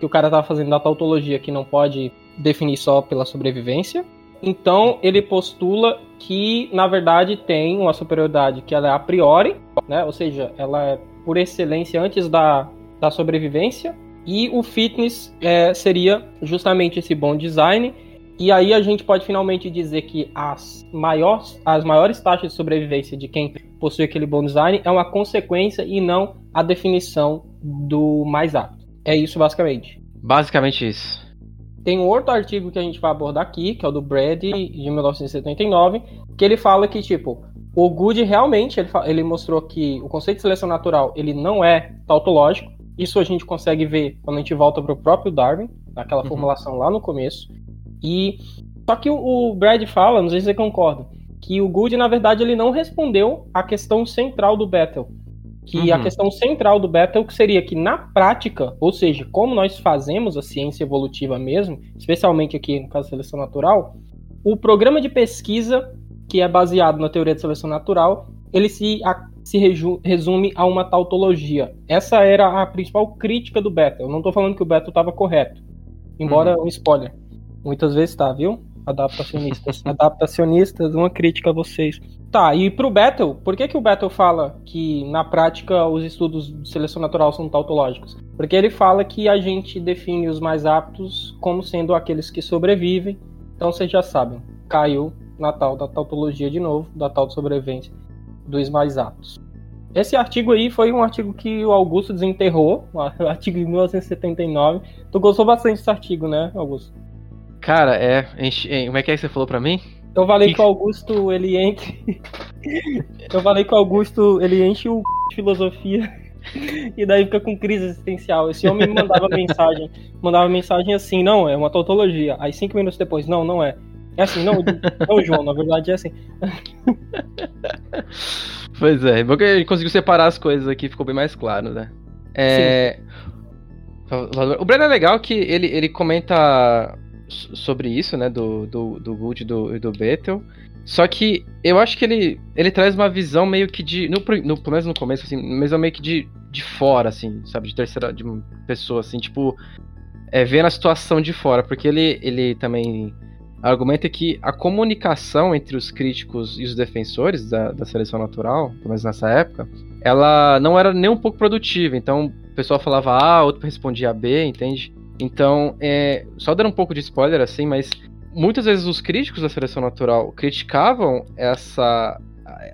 que o cara tava fazendo da tautologia, que não pode definir só pela sobrevivência. Então ele postula que na verdade tem uma superioridade que ela é a priori, né? Ou seja, ela é por excelência antes da, da sobrevivência. E o fitness é, seria justamente esse bom design. E aí a gente pode finalmente dizer que as maiores, as maiores taxas de sobrevivência de quem possui aquele bom design é uma consequência e não a definição do mais apto. É isso basicamente. Basicamente isso. Tem um outro artigo que a gente vai abordar aqui, que é o do Brad, de 1979, que ele fala que, tipo, o Good realmente, ele, ele mostrou que o conceito de seleção natural, ele não é tautológico. Isso a gente consegue ver quando a gente volta para o próprio Darwin, naquela uhum. formulação lá no começo. E só que o, o Brad fala, não sei se você concorda, que o Good, na verdade, ele não respondeu à questão central do Battle, que uhum. a questão central do beta é o que seria que na prática, ou seja, como nós fazemos a ciência evolutiva mesmo, especialmente aqui no caso da seleção natural, o programa de pesquisa que é baseado na teoria de seleção natural, ele se, a, se resume a uma tautologia. Essa era a principal crítica do beta. Eu não estou falando que o beta estava correto, embora uhum. um spoiler. Muitas vezes está, viu? Adaptacionistas. <laughs> Adaptacionistas, uma crítica a vocês. Tá, e pro Battle, por que, que o Battle fala que na prática os estudos de seleção natural são tautológicos? Porque ele fala que a gente define os mais aptos como sendo aqueles que sobrevivem. Então vocês já sabem, caiu na tal da tautologia de novo, da tal sobrevivência dos mais aptos. Esse artigo aí foi um artigo que o Augusto desenterrou, <laughs> um artigo de 1979. Tu gostou bastante desse artigo, né, Augusto? Cara, é. Como é que é que você falou pra mim? Eu falei que o Augusto, ele enche. <laughs> Eu falei que o Augusto, ele enche o <laughs> de filosofia. E daí fica com crise existencial. Esse homem me mandava <laughs> mensagem. Mandava mensagem assim, não, é uma tautologia. Aí cinco minutos depois, não, não é. É assim, não, não, João, na verdade é assim. pois é, bom que a gente conseguiu separar as coisas aqui, ficou bem mais claro, né? É... O Breno é legal que ele, ele comenta sobre isso, né, do, do, do Good e do, do Bethel. Só que eu acho que ele, ele traz uma visão meio que de. No, no, pelo menos no começo, assim, visão meio que de, de fora, assim, sabe? De terceira. De pessoa, assim, tipo. É, vendo a situação de fora. Porque ele, ele também argumenta que a comunicação entre os críticos e os defensores da, da seleção natural, pelo menos nessa época, ela não era nem um pouco produtiva. Então, o pessoal falava A, outro respondia B, entende? Então, é, só dando um pouco de spoiler assim, mas muitas vezes os críticos da seleção natural criticavam essa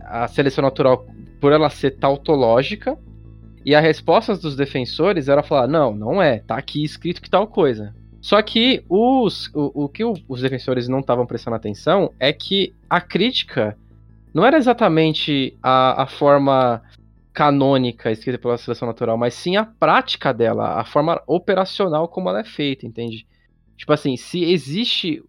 a seleção natural por ela ser tautológica e a resposta dos defensores era falar não, não é, tá aqui escrito que tal coisa. Só que os, o, o que os defensores não estavam prestando atenção é que a crítica não era exatamente a, a forma canônica escrita pela seleção natural, mas sim a prática dela, a forma operacional como ela é feita, entende? Tipo assim, se existe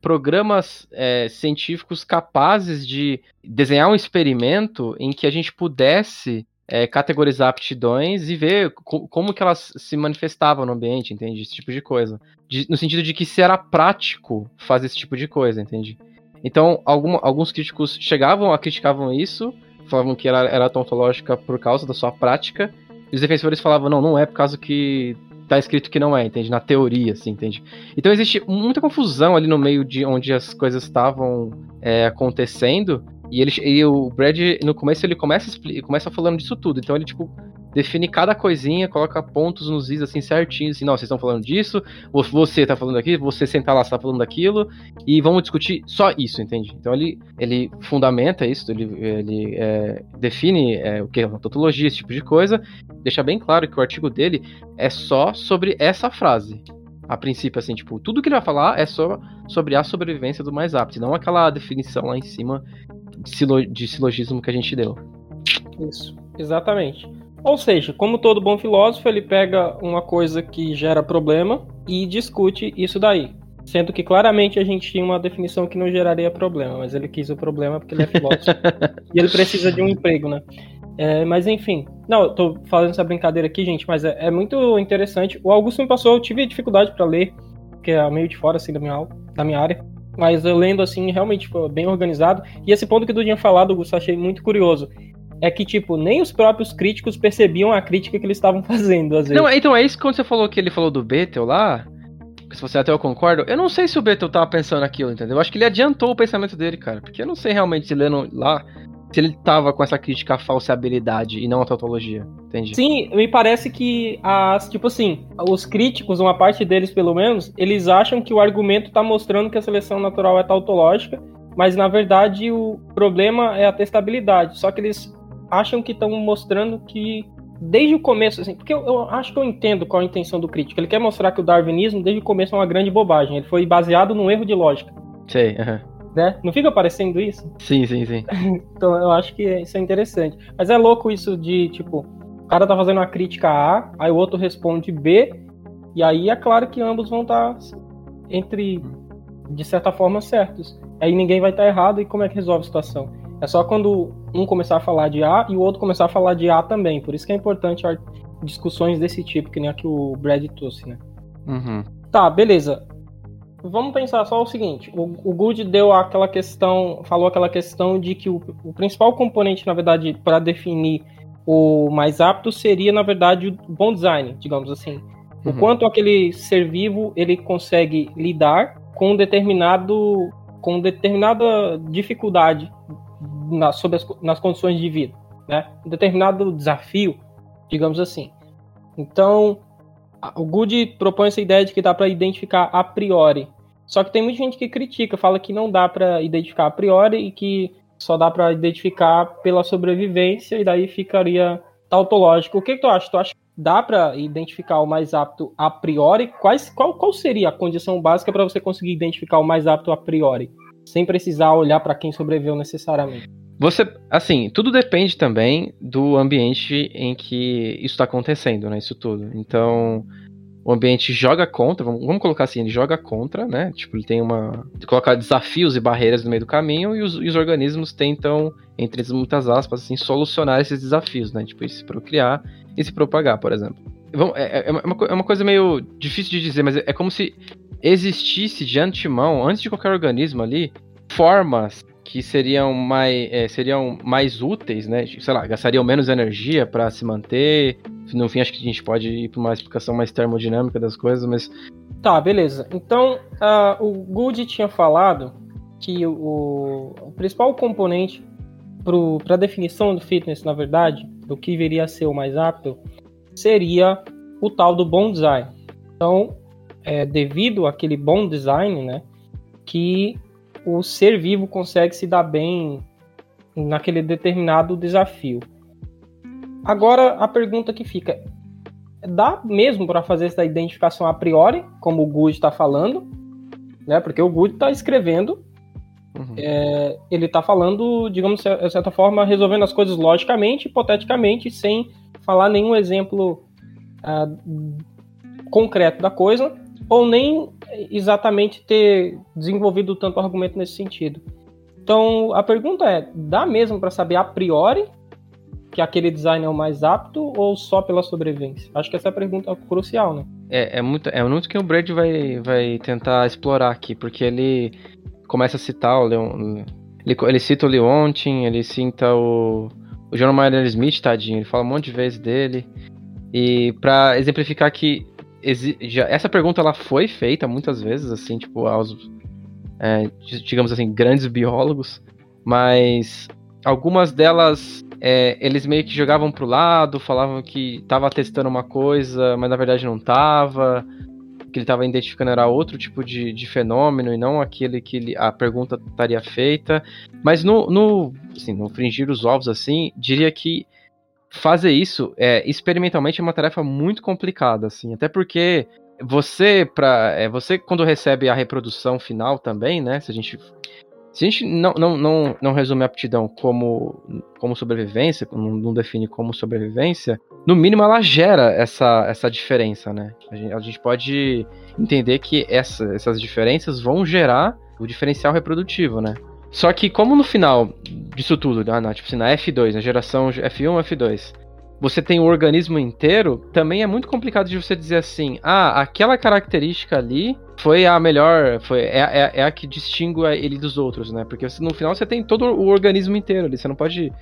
programas é, científicos capazes de desenhar um experimento em que a gente pudesse é, categorizar aptidões e ver co como que elas se manifestavam no ambiente, entende? Esse tipo de coisa. De, no sentido de que se era prático fazer esse tipo de coisa, entende? Então, alguns críticos chegavam a criticavam isso, falavam que ela era tontológica por causa da sua prática, e os defensores falavam, não, não é por causa que tá escrito que não é, entende? Na teoria, assim, entende? Então existe muita confusão ali no meio de onde as coisas estavam é, acontecendo, e ele e o Brad, no começo, ele começa, começa falando disso tudo. Então ele, tipo, define cada coisinha, coloca pontos nos is assim certinhos, assim, não, vocês estão falando disso, você tá falando aqui, você sentar lá, você tá falando daquilo, e vamos discutir só isso, entende? Então ele, ele fundamenta isso, ele, ele é, define é, o que é uma tautologia, esse tipo de coisa, deixa bem claro que o artigo dele é só sobre essa frase. A princípio, assim, tipo, tudo que ele vai falar é só sobre a sobrevivência do mais apto, não aquela definição lá em cima de silogismo que a gente deu. Isso, exatamente. Ou seja, como todo bom filósofo, ele pega uma coisa que gera problema e discute isso daí. Sendo que claramente a gente tinha uma definição que não geraria problema, mas ele quis o problema porque ele é filósofo. <laughs> e ele precisa de um emprego, né? É, mas enfim, não, eu tô fazendo essa brincadeira aqui, gente, mas é, é muito interessante. O Augusto me passou, eu tive dificuldade para ler, porque é meio de fora assim da minha, da minha área. Mas eu lendo assim, realmente ficou bem organizado. E esse ponto que tu tinha falado, Augusto, eu achei muito curioso é que, tipo, nem os próprios críticos percebiam a crítica que eles estavam fazendo, às vezes. Não, então é isso que quando você falou que ele falou do Betel lá, se você até eu concordo, eu não sei se o Betel tava pensando aquilo, entendeu? Eu acho que ele adiantou o pensamento dele, cara, porque eu não sei realmente se lendo lá se ele tava com essa crítica à falseabilidade e não à tautologia, entende? Sim, me parece que as, tipo assim, os críticos, uma parte deles pelo menos, eles acham que o argumento tá mostrando que a seleção natural é tautológica, mas na verdade o problema é a testabilidade. Só que eles acham que estão mostrando que desde o começo, assim, porque eu, eu, acho que eu entendo qual a intenção do crítico. Ele quer mostrar que o darwinismo desde o começo é uma grande bobagem. Ele foi baseado num erro de lógica. Sei, aham. Uh -huh. Né? Não fica parecendo isso? Sim, sim, sim. <laughs> então eu acho que isso é interessante. Mas é louco isso de, tipo, o cara tá fazendo uma crítica A, aí o outro responde B, e aí é claro que ambos vão estar tá entre, de certa forma, certos. Aí ninguém vai estar tá errado, e como é que resolve a situação? É só quando um começar a falar de A e o outro começar a falar de A também. Por isso que é importante discussões desse tipo, que nem a que o Brad trouxe, né? Uhum. Tá, beleza. Vamos pensar só o seguinte: o, o Good deu aquela questão, falou aquela questão de que o, o principal componente, na verdade, para definir o mais apto seria, na verdade, o bom design, digamos assim. Uhum. O quanto aquele ser vivo ele consegue lidar com determinado com determinada dificuldade na, sobre as, nas condições de vida, né? Um determinado desafio, digamos assim. Então, o Good propõe essa ideia de que dá para identificar a priori. Só que tem muita gente que critica, fala que não dá para identificar a priori e que só dá para identificar pela sobrevivência e daí ficaria tautológico. O que, que tu acha? Tu acha que dá para identificar o mais apto a priori? Quais, qual, qual seria a condição básica para você conseguir identificar o mais apto a priori? Sem precisar olhar para quem sobreviveu necessariamente. Você, assim, tudo depende também do ambiente em que isso está acontecendo, né? Isso tudo. Então, o ambiente joga contra, vamos, colocar assim, ele joga contra, né? Tipo, ele tem uma. colocar desafios e barreiras no meio do caminho e os, e os organismos tentam, entre muitas aspas, assim, solucionar esses desafios, né? Tipo, se procriar e se propagar, por exemplo. É, é, é, uma, é uma coisa meio difícil de dizer, mas é como se existisse de antemão, antes de qualquer organismo ali, formas que seriam mais, é, seriam mais úteis, né? Sei lá, gastariam menos energia para se manter. No fim, acho que a gente pode ir para uma explicação mais termodinâmica das coisas, mas. Tá, beleza. Então, uh, o Good tinha falado que o, o principal componente para a definição do fitness, na verdade, do que viria a ser o mais apto, seria o tal do bom design. Então, é, devido àquele bom design, né, que o ser vivo consegue se dar bem naquele determinado desafio. Agora a pergunta que fica: dá mesmo para fazer essa identificação a priori, como o Good está falando, né? Porque o Good está escrevendo, uhum. é, ele está falando, digamos de certa forma, resolvendo as coisas logicamente, hipoteticamente, sem falar nenhum exemplo uh, concreto da coisa ou nem exatamente ter desenvolvido tanto argumento nesse sentido. Então, a pergunta é: dá mesmo para saber a priori que aquele design é o mais apto ou só pela sobrevivência? Acho que essa é a pergunta crucial, né? É, é muito, é muito que o Brad vai, vai tentar explorar aqui, porque ele começa a citar o Leon. Ele, ele cita o Leontin, ele cita o, o John Smith, tadinho, ele fala um monte de vezes dele. E para exemplificar que já, essa pergunta ela foi feita muitas vezes, assim, tipo, aos, é, digamos assim, grandes biólogos, mas algumas delas é, eles meio que jogavam pro lado, falavam que tava testando uma coisa, mas na verdade não tava, que ele tava identificando era outro tipo de, de fenômeno e não aquele que ele, a pergunta estaria feita. Mas no, no, assim, no fringir os ovos, assim, diria que fazer isso é, experimentalmente é uma tarefa muito complicada, assim, até porque você para é, você quando recebe a reprodução final também, né? Se a gente se a gente não, não, não, não resume a aptidão como, como sobrevivência, não, define como sobrevivência, no mínimo ela gera essa, essa diferença, né? A gente, a gente pode entender que essa, essas diferenças vão gerar o diferencial reprodutivo, né? Só que como no final disso tudo, né, tipo assim, na F2, na geração F1, F2, você tem o organismo inteiro, também é muito complicado de você dizer assim, ah, aquela característica ali foi a melhor, foi é, é, é a que distingue ele dos outros, né? Porque no final você tem todo o organismo inteiro ali, você não pode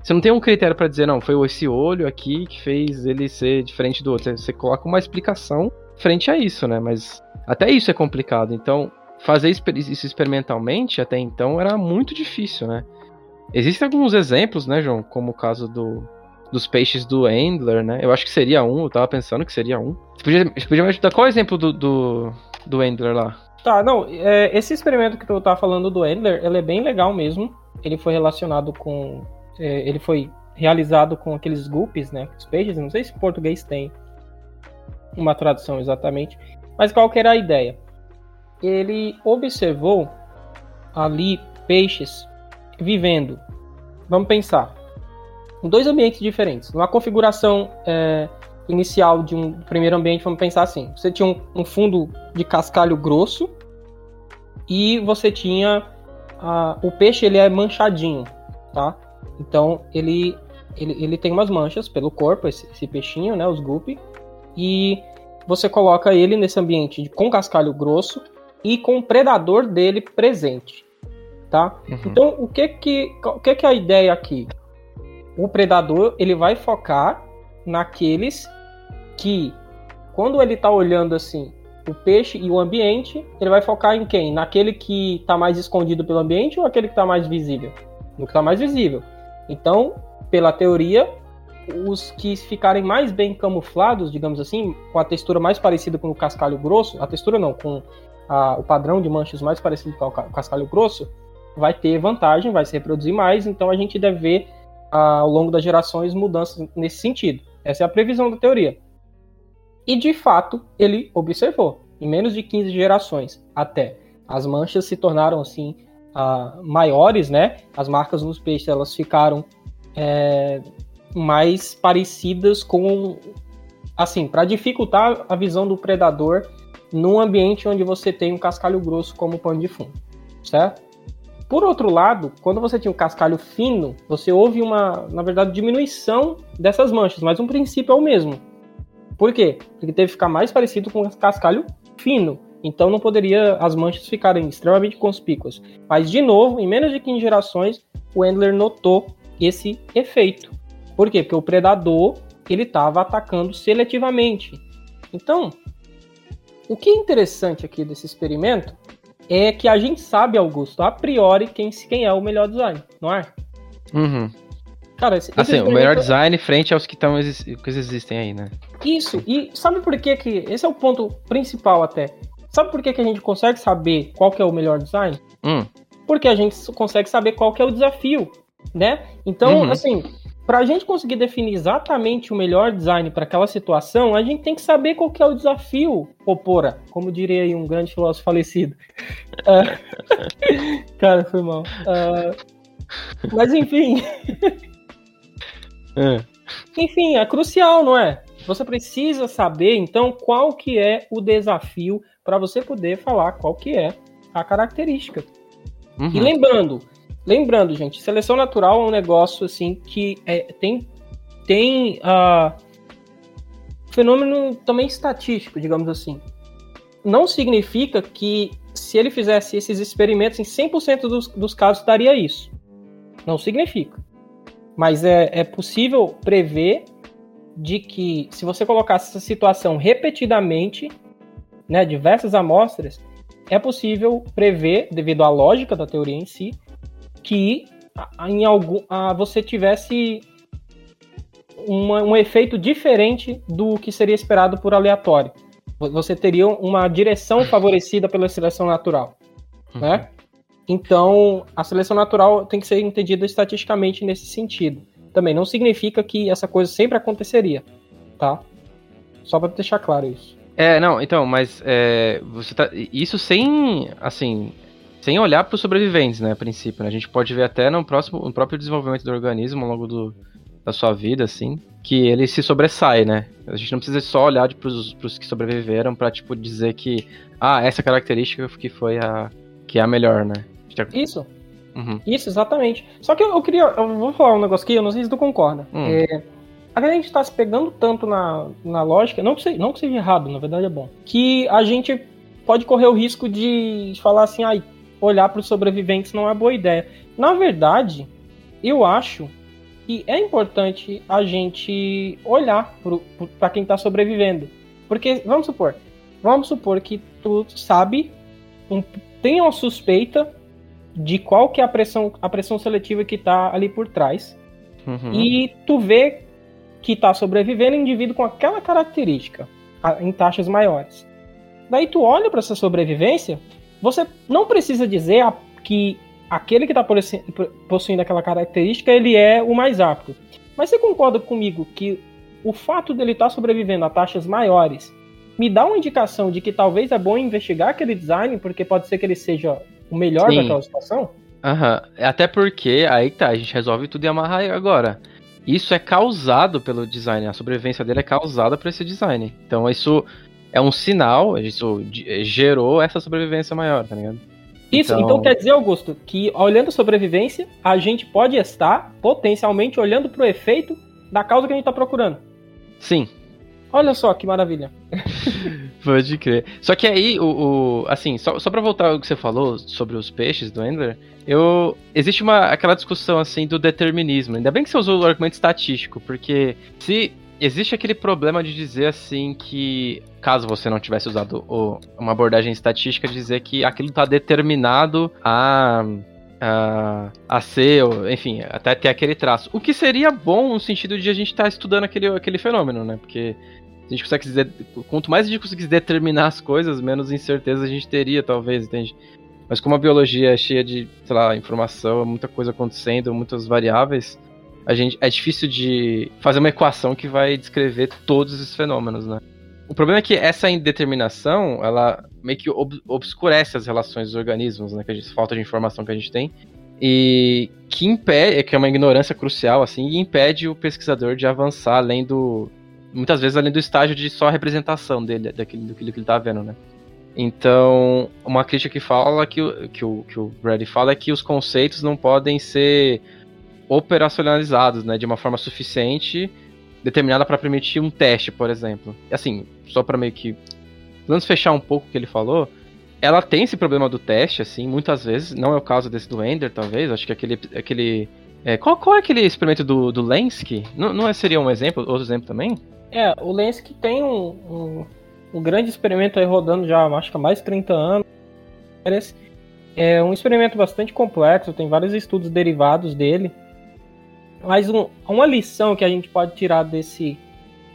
você não tem um critério para dizer, não, foi esse olho aqui que fez ele ser diferente do outro. Você coloca uma explicação frente a isso, né? Mas até isso é complicado. Então, fazer isso experimentalmente até então era muito difícil, né? Existem alguns exemplos, né, João? Como o caso do, dos peixes do Endler, né? Eu acho que seria um, eu tava pensando que seria um. Você podia, você podia me ajudar? Qual é o exemplo do, do, do Endler lá? Tá, não, é, esse experimento que tu tá falando do Endler, ele é bem legal mesmo. Ele foi relacionado com. É, ele foi realizado com aqueles guppies, né? Os peixes, não sei se em português tem uma tradução exatamente. Mas qual que era a ideia? ele observou ali peixes vivendo, vamos pensar, em dois ambientes diferentes. Numa configuração é, inicial de um primeiro ambiente, vamos pensar assim: você tinha um, um fundo de cascalho grosso e você tinha o peixe ele é manchadinho, tá? Então ele, ele, ele tem umas manchas pelo corpo, esse, esse peixinho, né, os guppy, e você coloca ele nesse ambiente de, com cascalho grosso e com o predador dele presente, tá? Uhum. Então, o que que, o que que é a ideia aqui? O predador, ele vai focar naqueles que, quando ele tá olhando assim, o peixe e o ambiente, ele vai focar em quem? Naquele que está mais escondido pelo ambiente ou aquele que está mais visível? No que está mais visível. Então, pela teoria, os que ficarem mais bem camuflados, digamos assim, com a textura mais parecida com o cascalho grosso, a textura não, com a, o padrão de manchas mais parecido com o cascalho grosso, vai ter vantagem, vai se reproduzir mais, então a gente deve ver ao longo das gerações mudanças nesse sentido. Essa é a previsão da teoria. E de fato, ele observou, em menos de 15 gerações até, as manchas se tornaram assim uh, maiores, né? As marcas nos peixes elas ficaram é, mais parecidas com assim, para dificultar a visão do predador num ambiente onde você tem um cascalho grosso como pano de fundo, certo? Por outro lado, quando você tinha um cascalho fino, você houve uma, na verdade, diminuição dessas manchas, mas o princípio é o mesmo. Por quê? Porque teve que ficar mais parecido com o cascalho fino. Então não poderia as manchas ficarem extremamente conspícuas. Mas, de novo, em menos de 15 gerações, o Endler notou esse efeito. Por quê? Porque o predador ele estava atacando seletivamente. Então, o que é interessante aqui desse experimento é que a gente sabe, Augusto, a priori, quem, quem é o melhor design, não é? Uhum. Cara, esse, assim, esse o melhor design frente aos que, tão, que existem aí, né? Isso, e sabe por que que... Esse é o ponto principal até. Sabe por que que a gente consegue saber qual que é o melhor design? Hum. Porque a gente consegue saber qual que é o desafio, né? Então, uhum. assim, para a gente conseguir definir exatamente o melhor design para aquela situação, a gente tem que saber qual que é o desafio, opora, como diria aí um grande filósofo falecido. Uh, <laughs> cara, foi mal. Uh, mas enfim. é. Enfim, é crucial, não é? Você precisa saber, então, qual que é o desafio para você poder falar qual que é a característica. Uhum. E lembrando, Lembrando, gente, seleção natural é um negócio assim que é, tem tem uh, fenômeno também estatístico, digamos assim. Não significa que se ele fizesse esses experimentos em 100% dos, dos casos daria isso. Não significa. Mas é, é possível prever de que se você colocasse essa situação repetidamente, né, diversas amostras, é possível prever, devido à lógica da teoria em si, que em algum, você tivesse uma, um efeito diferente do que seria esperado por aleatório. Você teria uma direção favorecida pela seleção natural, uhum. né? Então, a seleção natural tem que ser entendida estatisticamente nesse sentido. Também não significa que essa coisa sempre aconteceria, tá? Só para deixar claro isso. É, não, então, mas é, você tá, isso sem, assim, sem olhar para os sobreviventes, né, a princípio. Né? A gente pode ver até no, próximo, no próprio desenvolvimento do organismo ao longo do, da sua vida, assim, que ele se sobressai, né? A gente não precisa só olhar para os que sobreviveram para tipo dizer que ah, essa característica que foi a que é a melhor, né? Isso. Uhum. Isso, exatamente. Só que eu, eu, queria. Eu vou falar um negócio aqui, eu não sei se tu concorda. Hum. É, a gente está se pegando tanto na, na lógica, não que, seja, não que seja errado, na verdade é bom, que a gente pode correr o risco de falar assim, ai, ah, olhar para os sobreviventes não é boa ideia. Na verdade, eu acho que é importante a gente olhar para quem está sobrevivendo. Porque, vamos supor, vamos supor que tu sabe, um, tem uma suspeita de qual que é a pressão, a pressão seletiva que está ali por trás. Uhum. E tu vê que está sobrevivendo um indivíduo com aquela característica, em taxas maiores. Daí tu olha para essa sobrevivência você não precisa dizer que aquele que está possuindo aquela característica ele é o mais apto. Mas você concorda comigo que o fato dele estar tá sobrevivendo a taxas maiores me dá uma indicação de que talvez é bom investigar aquele design, porque pode ser que ele seja o melhor Sim. daquela situação? Aham, uhum. até porque aí tá, a gente resolve tudo e amarrar agora. Isso é causado pelo design, a sobrevivência dele é causada por esse design. Então isso é um sinal, isso gerou essa sobrevivência maior, tá ligado? Isso, então... então quer dizer, Augusto, que olhando sobrevivência, a gente pode estar potencialmente olhando para o efeito da causa que a gente está procurando. Sim. Olha só que maravilha. <laughs> Pode crer. Só que aí, o, o assim, só, só pra voltar ao que você falou sobre os peixes do Endler, eu existe uma aquela discussão assim do determinismo. Ainda bem que você usou o argumento estatístico, porque se existe aquele problema de dizer assim que, caso você não tivesse usado o, uma abordagem estatística, dizer que aquilo está determinado a, a, a ser, enfim, até ter aquele traço. O que seria bom no sentido de a gente estar tá estudando aquele, aquele fenômeno, né? Porque a gente consegue dizer, quanto mais a gente conseguisse determinar as coisas, menos incerteza a gente teria, talvez, entende? Mas como a biologia é cheia de, sei lá, informação, muita coisa acontecendo, muitas variáveis, a gente é difícil de fazer uma equação que vai descrever todos esses fenômenos, né? O problema é que essa indeterminação, ela meio que ob obscurece as relações dos organismos, né? Que a gente, falta de informação que a gente tem. E que impede, que é uma ignorância crucial, assim, e impede o pesquisador de avançar além do, muitas vezes além do estágio de só representação dele, daquilo, daquilo que ele tá vendo, né? Então, uma crítica que fala que, que, o, que o Brady fala é que os conceitos não podem ser operacionalizados, né, de uma forma suficiente determinada para permitir um teste, por exemplo. Assim, só para meio que vamos fechar um pouco o que ele falou, ela tem esse problema do teste, assim, muitas vezes. Não é o caso desse do Ender, talvez. Acho que aquele. aquele é, qual, qual é aquele experimento do, do Lenski? Não, não é, seria um exemplo, outro exemplo também? É, o Lenski tem um, um, um, grande experimento aí rodando já, acho que há mais de 30 anos. É um experimento bastante complexo, tem vários estudos derivados dele. Mas um, uma lição que a gente pode tirar desse,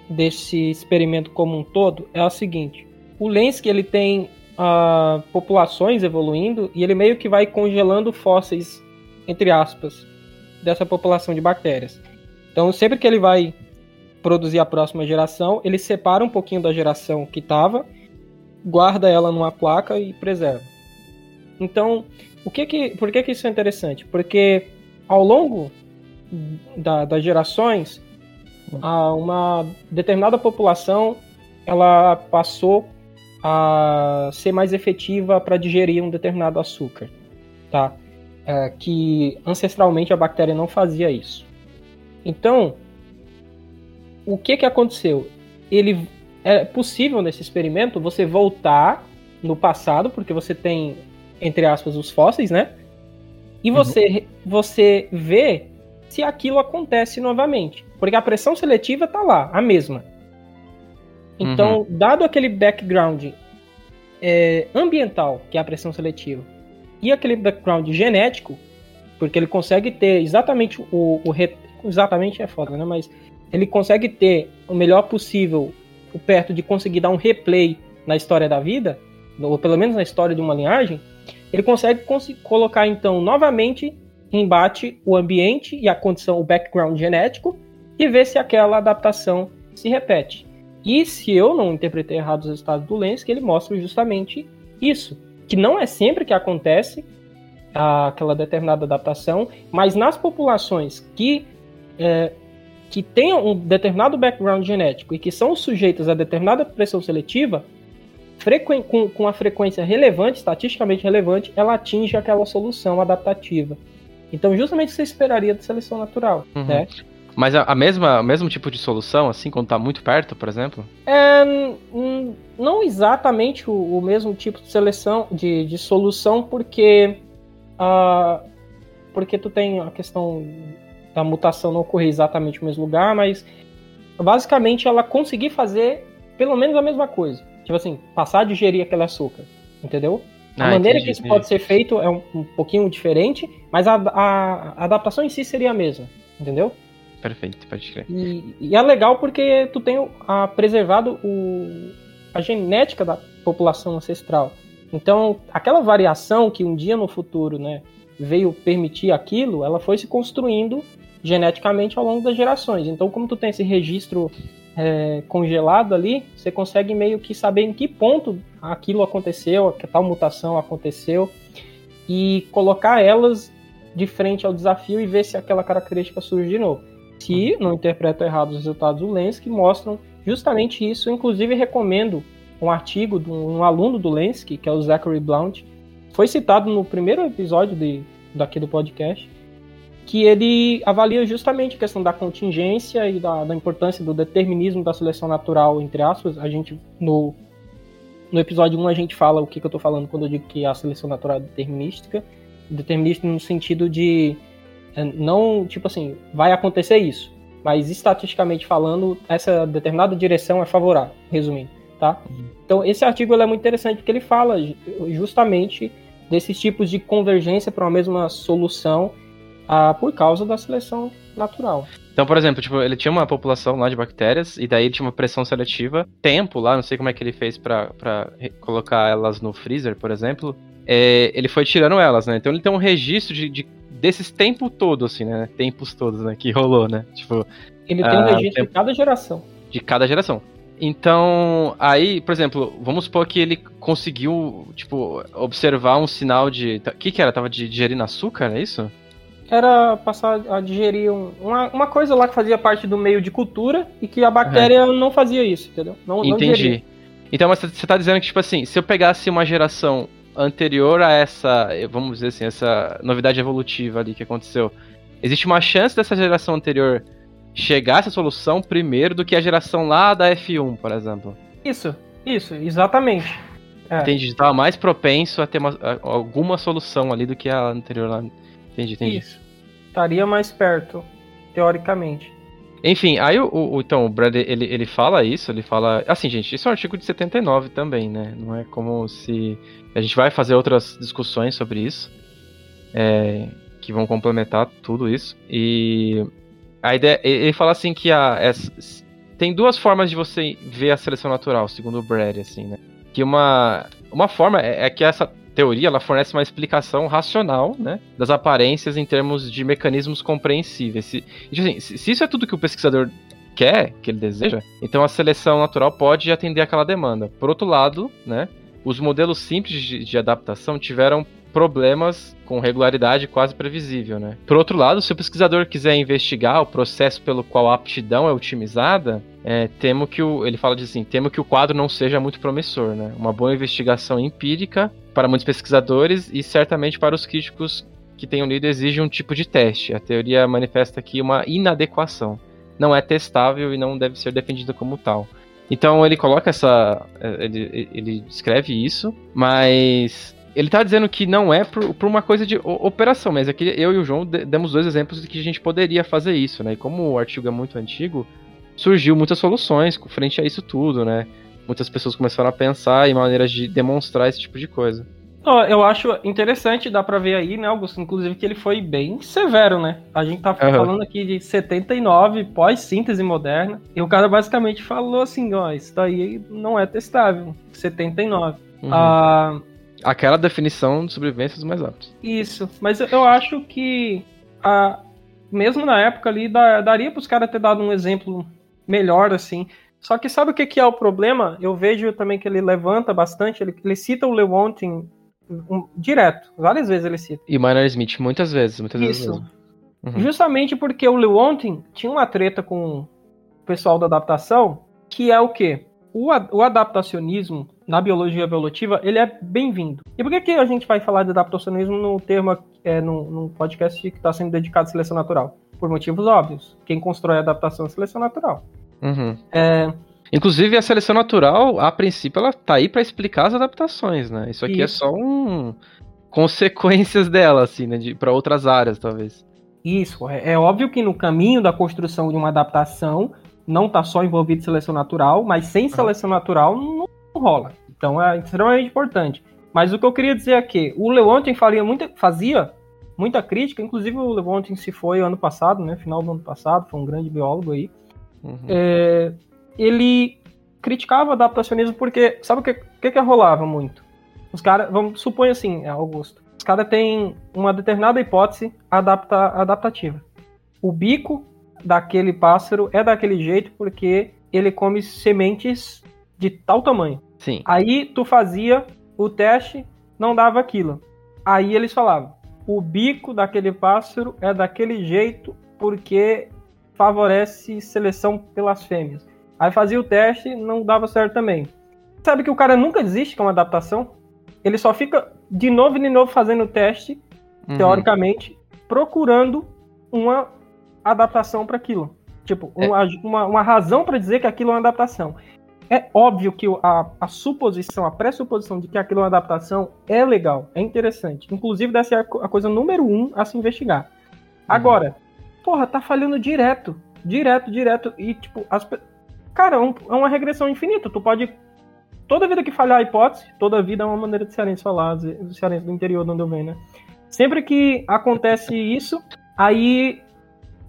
desse experimento como um todo é a seguinte: o Lenski ele tem uh, populações evoluindo e ele meio que vai congelando fósseis, entre aspas, dessa população de bactérias. Então, sempre que ele vai produzir a próxima geração, ele separa um pouquinho da geração que estava, guarda ela numa placa e preserva. Então, o que que, por que, que isso é interessante? Porque ao longo da, das gerações, uma determinada população ela passou a ser mais efetiva para digerir um determinado açúcar, tá? É, que ancestralmente a bactéria não fazia isso. Então, o que que aconteceu? Ele é possível nesse experimento você voltar no passado, porque você tem entre aspas os fósseis, né? E você uhum. você vê se aquilo acontece novamente. Porque a pressão seletiva está lá, a mesma. Então, uhum. dado aquele background é, ambiental, que é a pressão seletiva, e aquele background genético, porque ele consegue ter exatamente o, o re... exatamente é foda, né? Mas ele consegue ter o melhor possível perto de conseguir dar um replay na história da vida, ou pelo menos na história de uma linhagem, ele consegue cons colocar então novamente embate o ambiente e a condição, o background genético, e ver se aquela adaptação se repete. E se eu não interpretei errado os resultados do Lenz, que ele mostra justamente isso, que não é sempre que acontece aquela determinada adaptação, mas nas populações que é, que tenham um determinado background genético e que são sujeitas a determinada pressão seletiva, com, com a frequência relevante, estatisticamente relevante, ela atinge aquela solução adaptativa. Então, justamente você esperaria de seleção natural, uhum. né? Mas a, mesma, o mesmo tipo de solução, assim, quando tá muito perto, por exemplo? É, não exatamente o, o, mesmo tipo de seleção, de, de solução, porque uh, porque tu tem a questão da mutação não ocorrer exatamente no mesmo lugar, mas basicamente ela conseguir fazer pelo menos a mesma coisa. Tipo assim, passar a digerir aquele açúcar, entendeu? A ah, maneira entendi, que isso entendi. pode ser feito é um, um pouquinho diferente, mas a, a, a, adaptação em si seria a mesma, entendeu? Perfeito, pode crer. E, e é legal porque tu tem a, preservado o, a genética da população ancestral. Então, aquela variação que um dia no futuro né, veio permitir aquilo, ela foi se construindo geneticamente ao longo das gerações. Então, como tu tem esse registro é, congelado ali, você consegue meio que saber em que ponto aquilo aconteceu, que tal mutação aconteceu, e colocar elas de frente ao desafio e ver se aquela característica surge de novo. Se não interpreto errado os resultados do Lenz, que mostram justamente isso. Inclusive, recomendo um artigo de um aluno do Lenski, que é o Zachary Blount, foi citado no primeiro episódio de, daqui do podcast, que ele avalia justamente a questão da contingência e da, da, importância do determinismo da seleção natural, entre aspas. A gente, no, no episódio 1, a gente fala o que, que eu estou falando quando eu digo que a seleção natural é determinística. Determinística no sentido de é, não, tipo assim, vai acontecer isso, mas estatisticamente falando, essa determinada direção é favorável, resumindo, tá? Então, esse artigo é muito interessante porque ele fala justamente desses tipos de convergência para uma mesma solução ah, por causa da seleção natural. Então, por exemplo, tipo, ele tinha uma população lá de bactérias, e daí ele tinha uma pressão seletiva, tempo lá, não sei como é que ele fez para colocar elas no freezer, por exemplo. É, ele foi tirando elas, né? Então ele tem um registro de, de desses tempos todos, assim, né? Tempos todos, né? Que rolou, né? Tipo. Ele tem um ah, registro tempo... de cada geração. De cada geração. Então, aí, por exemplo, vamos supor que ele conseguiu, tipo, observar um sinal de. O que que era? Tava digerindo açúcar, é isso? Era passar a digerir um, uma, uma coisa lá que fazia parte do meio de cultura e que a bactéria uhum. não fazia isso, entendeu? Não, Entendi. Não então, mas você tá dizendo que, tipo assim, se eu pegasse uma geração anterior a essa, vamos dizer assim, essa novidade evolutiva ali que aconteceu, existe uma chance dessa geração anterior chegar a essa solução primeiro do que a geração lá da F1, por exemplo. Isso, isso, exatamente. É. Entendi, estava mais propenso a ter uma, a, alguma solução ali do que a anterior lá. Entendi, entendi. Isso. Estaria mais perto, teoricamente. Enfim, aí o, o, então, o Brad, ele, ele fala isso, ele fala... Assim, gente, isso é um artigo de 79 também, né? Não é como se... A gente vai fazer outras discussões sobre isso, é, que vão complementar tudo isso. E a ideia... Ele fala assim que a, é, tem duas formas de você ver a seleção natural, segundo o Brad, assim, né? Que uma, uma forma é, é que essa teoria ela fornece uma explicação racional né, das aparências em termos de mecanismos compreensíveis. Se, tipo assim, se isso é tudo que o pesquisador quer, que ele deseja, então a seleção natural pode atender aquela demanda. Por outro lado, né, os modelos simples de, de adaptação tiveram problemas com regularidade quase previsível, né? Por outro lado, se o pesquisador quiser investigar o processo pelo qual a aptidão é otimizada, é, temo que o, ele fala assim, temo que o quadro não seja muito promissor, né? Uma boa investigação empírica para muitos pesquisadores e certamente para os críticos que tenham lido exige um tipo de teste. A teoria manifesta aqui uma inadequação. Não é testável e não deve ser defendida como tal. Então ele coloca essa. É, ele, ele descreve isso, mas ele tá dizendo que não é por, por, uma coisa de operação, mas é que eu e o João demos dois exemplos de que a gente poderia fazer isso, né? E como o artigo é muito antigo, surgiu muitas soluções frente a isso tudo, né? Muitas pessoas começaram a pensar em maneiras de demonstrar esse tipo de coisa. Eu acho interessante, dá pra ver aí, né, Augusto? Inclusive que ele foi bem severo, né? A gente tá uhum. falando aqui de 79, pós-síntese moderna, e o cara basicamente falou assim, ó, isso daí não é testável. 79. Uhum. Ah, Aquela definição de sobrevivência dos mais aptos. Isso, mas eu acho que a, mesmo na época ali daria para os caras ter dado um exemplo melhor assim. Só que sabe o que, que é o problema? Eu vejo também que ele levanta bastante, ele, ele cita o Lewontin um, direto, várias vezes ele cita. E o Minor Smith, muitas vezes, muitas Isso. vezes Uhum. Justamente porque o Lewontin tinha uma treta com o pessoal da adaptação, que é o quê? O, o adaptacionismo na biologia evolutiva, ele é bem-vindo. E por que, que a gente vai falar de adaptacionismo no termo, é, num, num podcast que está sendo dedicado à seleção natural? Por motivos óbvios. Quem constrói a adaptação é a seleção natural. Uhum. É... Inclusive, a seleção natural, a princípio, ela tá aí para explicar as adaptações, né? Isso aqui é Isso. é só um consequências <laughs> dela, assim, né? De, para outras áreas, talvez. Isso. É, é óbvio que no caminho da construção de uma adaptação não está só envolvido seleção natural, mas sem seleção natural não rola. Então é extremamente importante. Mas o que eu queria dizer é o Lewontin fazia muita, fazia muita crítica, inclusive o Lewontin se foi ano passado, né? Final do ano passado, foi um grande biólogo aí. Uhum. É, ele criticava o adaptacionismo porque, sabe o que, que, que rolava muito? Os caras, vamos supor assim, Augusto, os caras têm uma determinada hipótese adapta, adaptativa. O bico daquele pássaro é daquele jeito porque ele come sementes de tal tamanho. Sim. Aí tu fazia o teste, não dava aquilo. Aí eles falavam: o bico daquele pássaro é daquele jeito porque favorece seleção pelas fêmeas. Aí fazia o teste, não dava certo também. Sabe que o cara nunca desiste com uma adaptação? Ele só fica de novo e de novo fazendo o teste, uhum. teoricamente, procurando uma adaptação para aquilo. Tipo, é. uma, uma, uma razão para dizer que aquilo é uma adaptação. É óbvio que a, a suposição, a pressuposição de que aquilo é uma adaptação é legal, é interessante. Inclusive, deve ser a, coisa número um a se investigar. Uhum. Agora, porra, tá falhando direto. Direto, direto. E, tipo, as, cara, é, um, é uma regressão infinita. Tu pode. Toda vida que falhar a hipótese, toda vida é uma maneira de cearense falar, do cearense do interior de onde eu venho, né? Sempre que acontece isso, aí.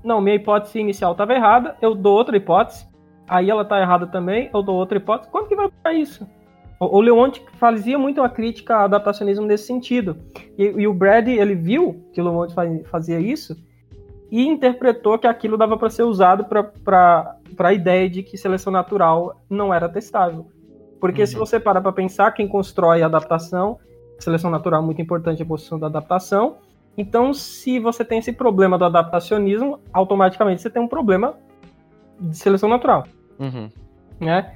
Não, minha hipótese inicial estava errada, eu dou outra hipótese, aí ela tá errada também, eu dou outra hipótese. Quando que vai para isso? O, o Leonte fazia muito uma crítica ao adaptacionismo nesse sentido. E, e o Brad, ele viu que o Leonte fazia isso e interpretou que aquilo dava para ser usado para a ideia de que seleção natural não era testável. Porque uhum. se você parar para pensar, quem constrói a adaptação, seleção natural é muito importante a posição da adaptação, Então, se você tem esse problema do adaptacionismo, automaticamente você tem um problema de seleção natural. Uhum. Né?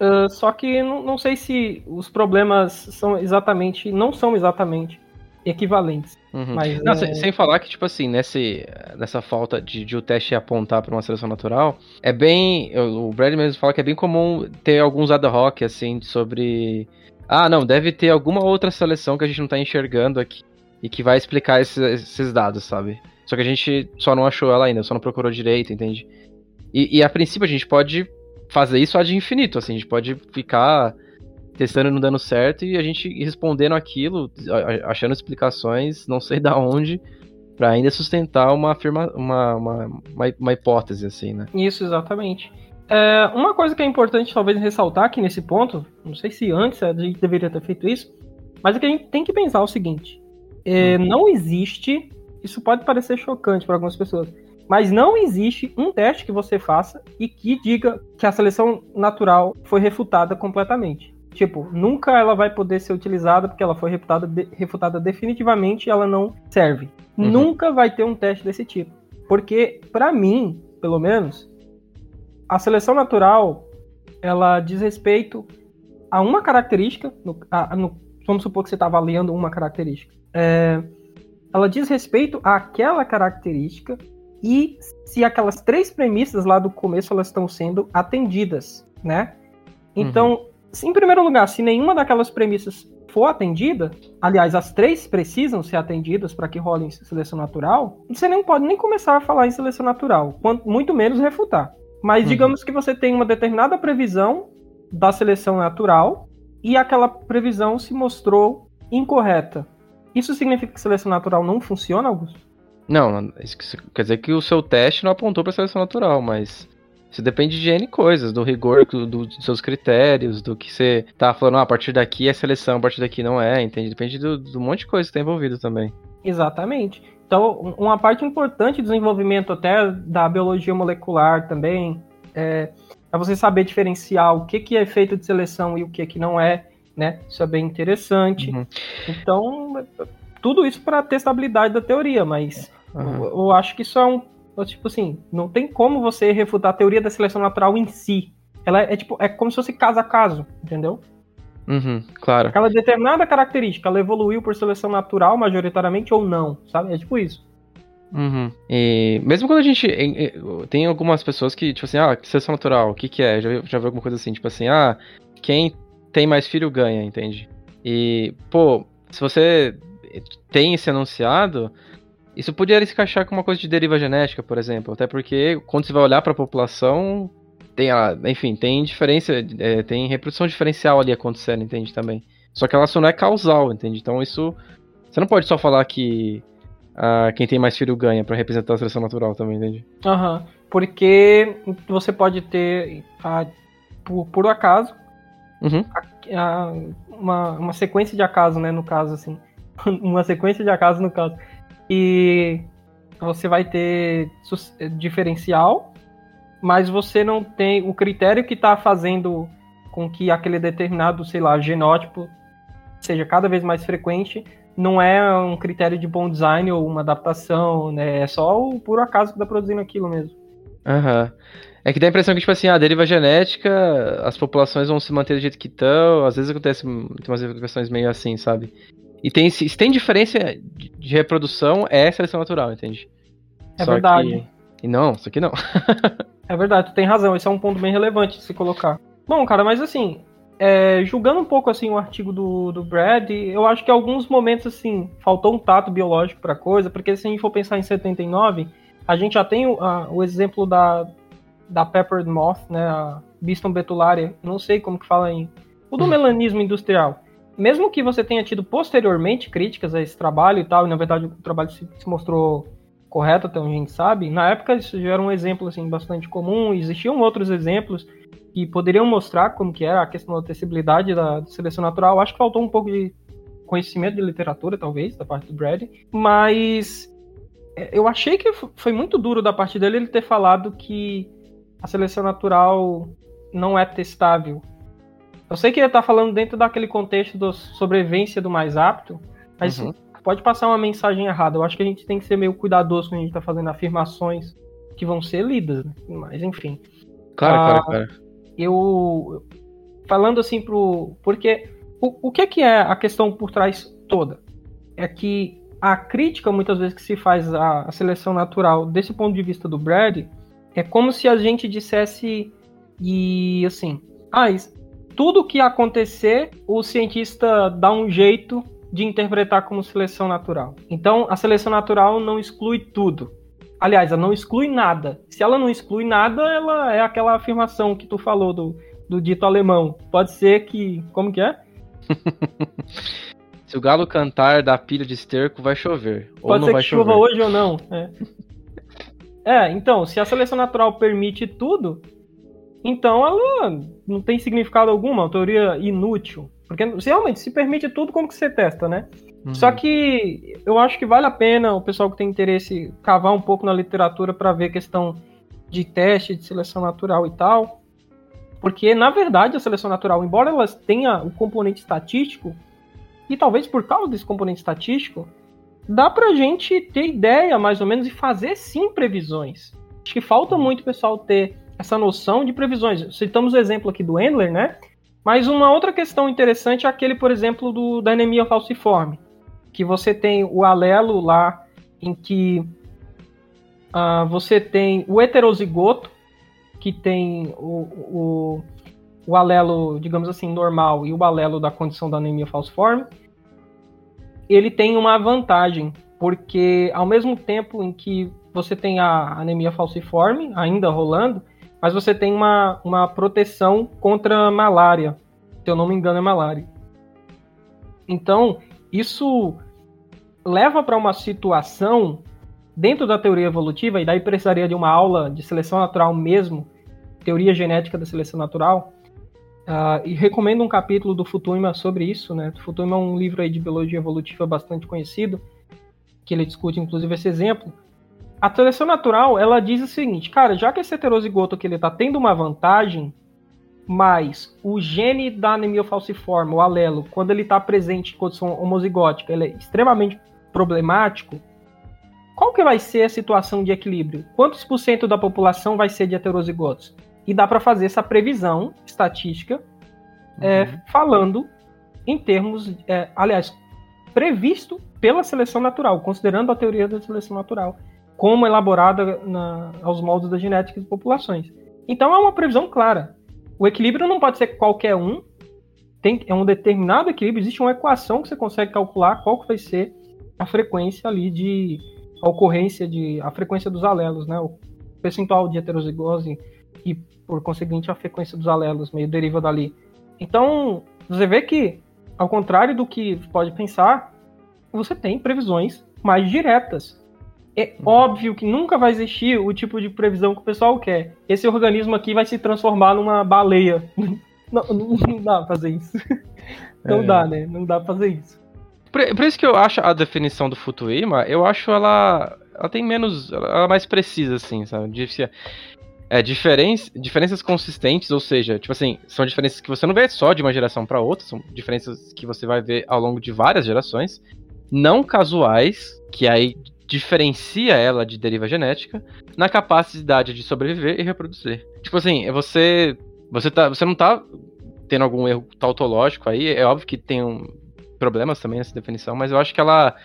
Uh, só que não, não, sei se os problemas são exatamente, não são exatamente equivalentes. Uhum. Mas, não, é... sem, sem, falar que, tipo assim, nesse, nessa falta de, de o teste apontar para uma seleção natural, é bem. O Brad mesmo fala que é bem comum ter alguns ad hoc, assim, sobre. Ah, não, deve ter alguma outra seleção que a gente não tá enxergando aqui e que vai explicar esses, esses dados, sabe? Só que a gente só não achou ela ainda, só não procurou direito, entende? E, e a princípio a gente pode fazer isso ad infinito, assim, a gente pode ficar testando e não dando certo e a gente respondendo aquilo, achando explicações, não sei da onde, para ainda sustentar uma, afirma, uma, uma, uma, uma, hipótese, assim, né? Isso, exatamente. É, uma coisa que é importante talvez ressaltar aqui nesse ponto, não sei se antes a gente deveria ter feito isso, mas é que a gente tem que pensar o seguinte: é, uhum. não existe, isso pode parecer chocante para algumas pessoas, mas não existe um teste que você faça e que diga que a seleção natural foi refutada completamente. Tipo, nunca ela vai poder ser utilizada porque ela foi refutada, de, refutada definitivamente e ela não serve. Uhum. Nunca vai ter um teste desse tipo. Porque, para mim, pelo menos, a seleção natural ela diz respeito a uma característica. No, a, no, vamos supor que você está avaliando uma característica. É, ela diz respeito àquela característica e se aquelas três premissas lá do começo elas estão sendo atendidas, né? Então, uhum. em primeiro lugar, se nenhuma daquelas premissas for atendida, aliás, as três precisam ser atendidas para que role em seleção natural, você nem pode nem começar a falar em seleção natural, muito menos refutar. Mas uhum. digamos que você tem uma determinada previsão da seleção natural e aquela previsão se mostrou incorreta. Isso significa que seleção natural não funciona, Augusto? Não, isso quer dizer que o seu teste não apontou para seleção natural, mas isso depende de N coisas, do rigor do, do, dos seus critérios, do que você tá falando, ah, a partir daqui é seleção, a partir daqui não é, entende? Depende do, do monte de coisa que está envolvido também. Exatamente. Então, uma parte importante do desenvolvimento até da biologia molecular também é, é você saber diferenciar o que, que é feito de seleção e o que, que não é né? Isso é bem interessante. Uhum. Então, tudo isso para testabilidade da teoria, mas uhum. eu, eu, acho que isso é um tipo assim, não tem como você refutar a teoria da seleção natural em si. Ela é, é tipo, é como se fosse caso a caso, entendeu? Uhum, claro. Aquela determinada característica, ela evoluiu por seleção natural majoritariamente ou não, sabe? É tipo isso. Uhum. E mesmo quando a gente. Tem algumas pessoas que, tipo assim, ah, seleção natural, o que, que é? Já, já vi alguma coisa assim, tipo assim, ah, quem tem mais filho ganha, entende? E, pô, se você tem esse anunciado, isso poderia se encaixar com uma coisa de deriva genética, por exemplo. Até porque quando você vai olhar para a população, tem a, enfim, tem diferença, é, tem reprodução diferencial ali acontecendo, entende também. Só que ela só não é causal, entende? Então isso, você não pode só falar que ah, quem tem mais filho ganha para representar a seleção natural também, entende? Aham. Uhum. Porque você pode ter, ah, por, por acaso, Uhum. A, a, uma, uma sequência de acaso, né, no caso, assim. Uma sequência de acaso, no caso. E você vai ter diferencial, mas você não tem o critério que está fazendo com que aquele determinado, sei lá, genótipo seja cada vez mais frequente, não é um critério de bom design ou uma adaptação, né? É só o puro acaso que está produzindo aquilo mesmo. Aham. Uhum. É que dá a impressão que, tipo assim, a deriva genética, as populações vão se manter do jeito que estão, às vezes acontece tem umas questões meio assim, sabe? E tem, se tem diferença de reprodução, é seleção natural, entende? É Só verdade. Que... E não, isso aqui não. <laughs> é verdade, tu tem razão, esse é um ponto bem relevante de se colocar. Bom, cara, mas assim, é, julgando um pouco assim o artigo do, do Brad, eu acho que em alguns momentos assim faltou um tato biológico para coisa, porque se a gente for pensar em 79, a gente já tem o, a, o exemplo da, da Peppered Moth, né, a Biston betularia, não sei como que fala em... O do uhum. melanismo industrial. Mesmo que você tenha tido posteriormente críticas a esse trabalho e tal, e na verdade o trabalho se, se mostrou correto até onde a gente sabe, na época isso já era um exemplo assim, bastante comum, existiam outros exemplos que poderiam mostrar como que era a questão da tecibilidade da, da seleção natural. Acho que faltou um pouco de conhecimento de literatura, talvez, da parte do Brad, mas é, eu achei que foi muito duro da parte dele ele ter falado que a seleção natural não é testável. Eu sei que ele está falando dentro daquele contexto da sobrevivência do mais apto, mas uhum. pode passar uma mensagem errada. Eu acho que a gente tem que ser meio cuidadoso quando a gente está fazendo afirmações que vão ser lidas, né? Mas enfim. Claro, ah, claro, claro. Eu falando assim pro porque o, o que é que é a questão por trás toda? É que a crítica muitas vezes que se faz à, à seleção natural desse ponto de vista do Brad é como se a gente dissesse e assim, ah, tudo que acontecer, o cientista dá um jeito de interpretar como seleção natural. Então, a seleção natural não exclui tudo. Aliás, ela não exclui nada. Se ela não exclui nada, ela é aquela afirmação que tu falou do, do dito alemão. Pode ser que. Como que é? <laughs> Se o galo cantar da pilha de esterco, vai chover. Pode ser que chova hoje ou não. É. <laughs> é, então, se a seleção natural permite tudo, então ela não tem significado algum, uma teoria inútil. Porque realmente, se permite tudo, como que você testa, né? Uhum. Só que eu acho que vale a pena o pessoal que tem interesse cavar um pouco na literatura para ver questão de teste de seleção natural e tal. Porque, na verdade, a seleção natural, embora ela tenha o componente estatístico, e talvez por causa desse componente estatístico, dá pra gente ter ideia, mais ou menos, e fazer sim previsões. Acho que falta muito o pessoal ter essa noção de previsões. Citamos o exemplo aqui do Endler, né? Mas uma outra questão interessante é aquele, por exemplo, do, da anemia falciforme, que você tem o alelo lá em que uh, você tem o heterozigoto, que tem o, o, o alelo, digamos assim, normal e o alelo da condição da anemia falciforme, ele tem uma vantagem, porque ao mesmo tempo em que você tem a anemia falciforme ainda rolando, mas você tem uma, uma proteção contra malária. Se eu não me engano, é malária. Então, isso leva para uma situação dentro da teoria evolutiva, e daí precisaria de uma aula de seleção natural mesmo, teoria genética da seleção natural. Uh, e recomendo um capítulo do Futuyma sobre isso, né? Futuyma é um livro aí de biologia evolutiva bastante conhecido, que ele discute inclusive esse exemplo. A seleção natural, ela diz o seguinte, cara, já que esse heterozigoto que ele tá tendo uma vantagem, mas o gene da anemia falciforme, o alelo, quando ele está presente em condição homozigótica, ele é extremamente problemático, qual que vai ser a situação de equilíbrio? Quantos por cento da população vai ser de heterozigotos? E dá para fazer essa previsão estatística é, uhum. falando em termos, é, aliás, previsto pela seleção natural, considerando a teoria da seleção natural, como elaborada na, aos moldes da genética de populações. Então é uma previsão clara. O equilíbrio não pode ser qualquer um, tem, é um determinado equilíbrio, existe uma equação que você consegue calcular qual que vai ser a frequência ali de a ocorrência de a frequência dos alelos, né? O percentual de heterozigose e por conseguinte a frequência dos alelos meio deriva dali. Então, você vê que ao contrário do que pode pensar, você tem previsões mais diretas. É óbvio que nunca vai existir o tipo de previsão que o pessoal quer. Esse organismo aqui vai se transformar numa baleia. <laughs> Não, não dá pra fazer isso. Não é. dá, né? Não dá pra fazer isso. Por, por, isso que eu acho a definição do Futuíma, eu acho ela. Ela tem menos. Ela é mais precisa, assim, sabe? De, é, diferença, diferenças consistentes, ou seja, tipo assim, são diferenças que você não vê só de uma geração para outra, são diferenças que você vai ver ao longo de várias gerações, não casuais, que aí diferencia ela de deriva genética na capacidade de sobreviver e reproduzir. Tipo assim, você você tá você não tá tendo algum erro tautológico aí, é óbvio que tem um, problemas também nessa definição, mas eu acho que ela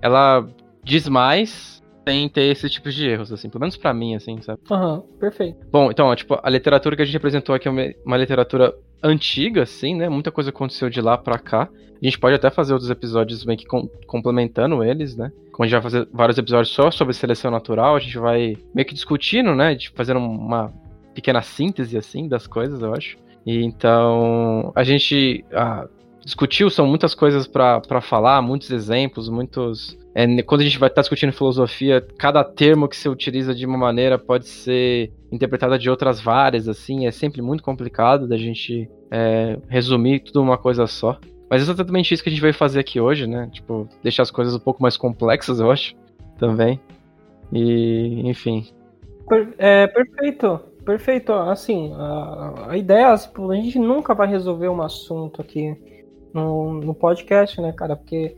ela diz mais sem ter esse tipo de erros, assim, pelo menos para mim, assim, sabe? Aham, uhum, perfeito. Bom, então, tipo, a literatura que a gente apresentou aqui é uma, uma literatura antiga, assim, né? Muita coisa aconteceu de lá para cá. A gente pode até fazer outros episódios meio que com, complementando eles, né? Como a gente vai fazer vários episódios só sobre seleção natural, a gente vai meio que discutindo, né? De fazendo uma pequena síntese, assim, das coisas, eu acho. E então, a gente ah, discutiu, são muitas coisas para falar, muitos exemplos, muitos. É, quando a gente vai estar tá discutindo filosofia, cada termo que se utiliza de uma maneira pode ser interpretada de outras várias, assim, é sempre muito complicado da gente é, resumir tudo uma coisa só. Mas é exatamente isso que a gente vai fazer aqui hoje, né? Tipo, deixar as coisas um pouco mais complexas, eu acho, também. E, enfim. É, perfeito, perfeito. Assim, a, a ideia, a gente nunca vai resolver um assunto aqui no, no podcast, né, cara? Porque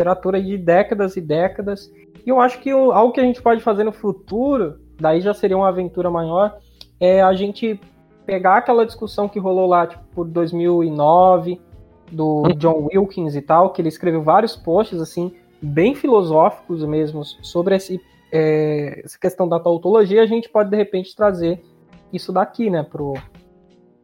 literatura de décadas e décadas. E eu acho que o, algo que a gente pode fazer no futuro, daí já seria uma aventura maior, é a gente pegar aquela discussão que rolou lá, tipo, por 2009, do hum. John Wilkins e tal, que ele escreveu vários posts, assim, bem filosóficos mesmo, sobre esse, é, essa questão da tautologia, a gente pode, de repente, trazer isso daqui, né, pro...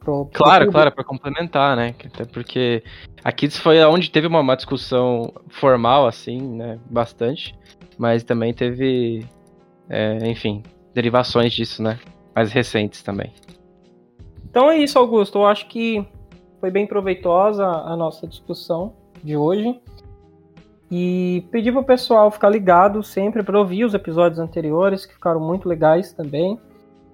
pro, pro claro, claro, para complementar, né, até porque aqui foi onde teve uma, uma discussão formal, assim, né, bastante, mas também teve, é, enfim, derivações disso, né, mais recentes também. Então é isso, Augusto. Eu acho que foi bem proveitosa a nossa discussão de hoje. E pedir para o pessoal ficar ligado sempre para ouvir os episódios anteriores, que ficaram muito legais também.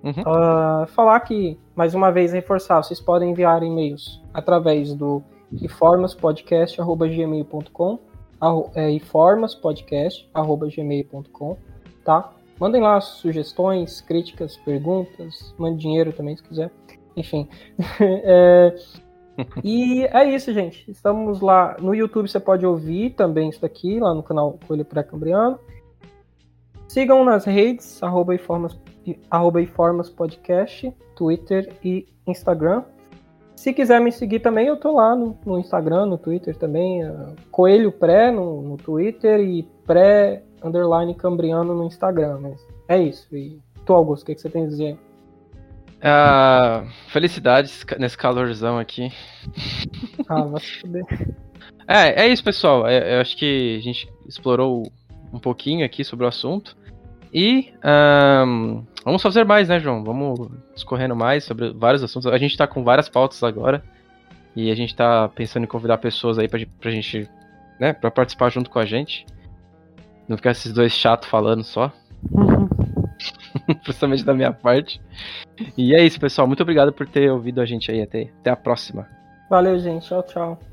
Uhum. Uh, falar que, mais uma vez, reforçar, vocês podem enviar e-mails através do informaspodcast.gmail.com é, informaspodcast.gmail.com tá? Mandem lá sugestões, críticas, perguntas, mande dinheiro também se quiser. Enfim. <laughs> é, e é isso, gente. Estamos lá no YouTube, você pode ouvir também isso daqui, lá no canal Coelho Pré-Cambriano. Sigam nas redes, arroba arroba Informas Podcast, Twitter e Instagram. Se quiser me seguir também, eu tô lá no, no Instagram, no Twitter também. Uh, Coelho Pré no, no, Twitter e Pré Underline Cambriano no Instagram. Mas é isso. E tu, Augusto, o que, que você tem a dizer? Uh, felicidades nesse calorzão aqui. Ah, vai se fuder. É, é isso, pessoal. É, eu acho que a gente explorou um pouquinho aqui sobre o assunto. E um, vamos fazer mais, né, João? Vamos discorrendo mais sobre vários assuntos. A gente tá com várias pautas agora. E a gente tá pensando em convidar pessoas aí pra, pra gente, né, pra participar junto com a gente. Não ficar esses dois chatos falando só. <laughs> principalmente da minha parte. E é isso, pessoal. Muito obrigado por ter ouvido a gente aí. Até, até a próxima. Valeu, gente. Tchau, tchau.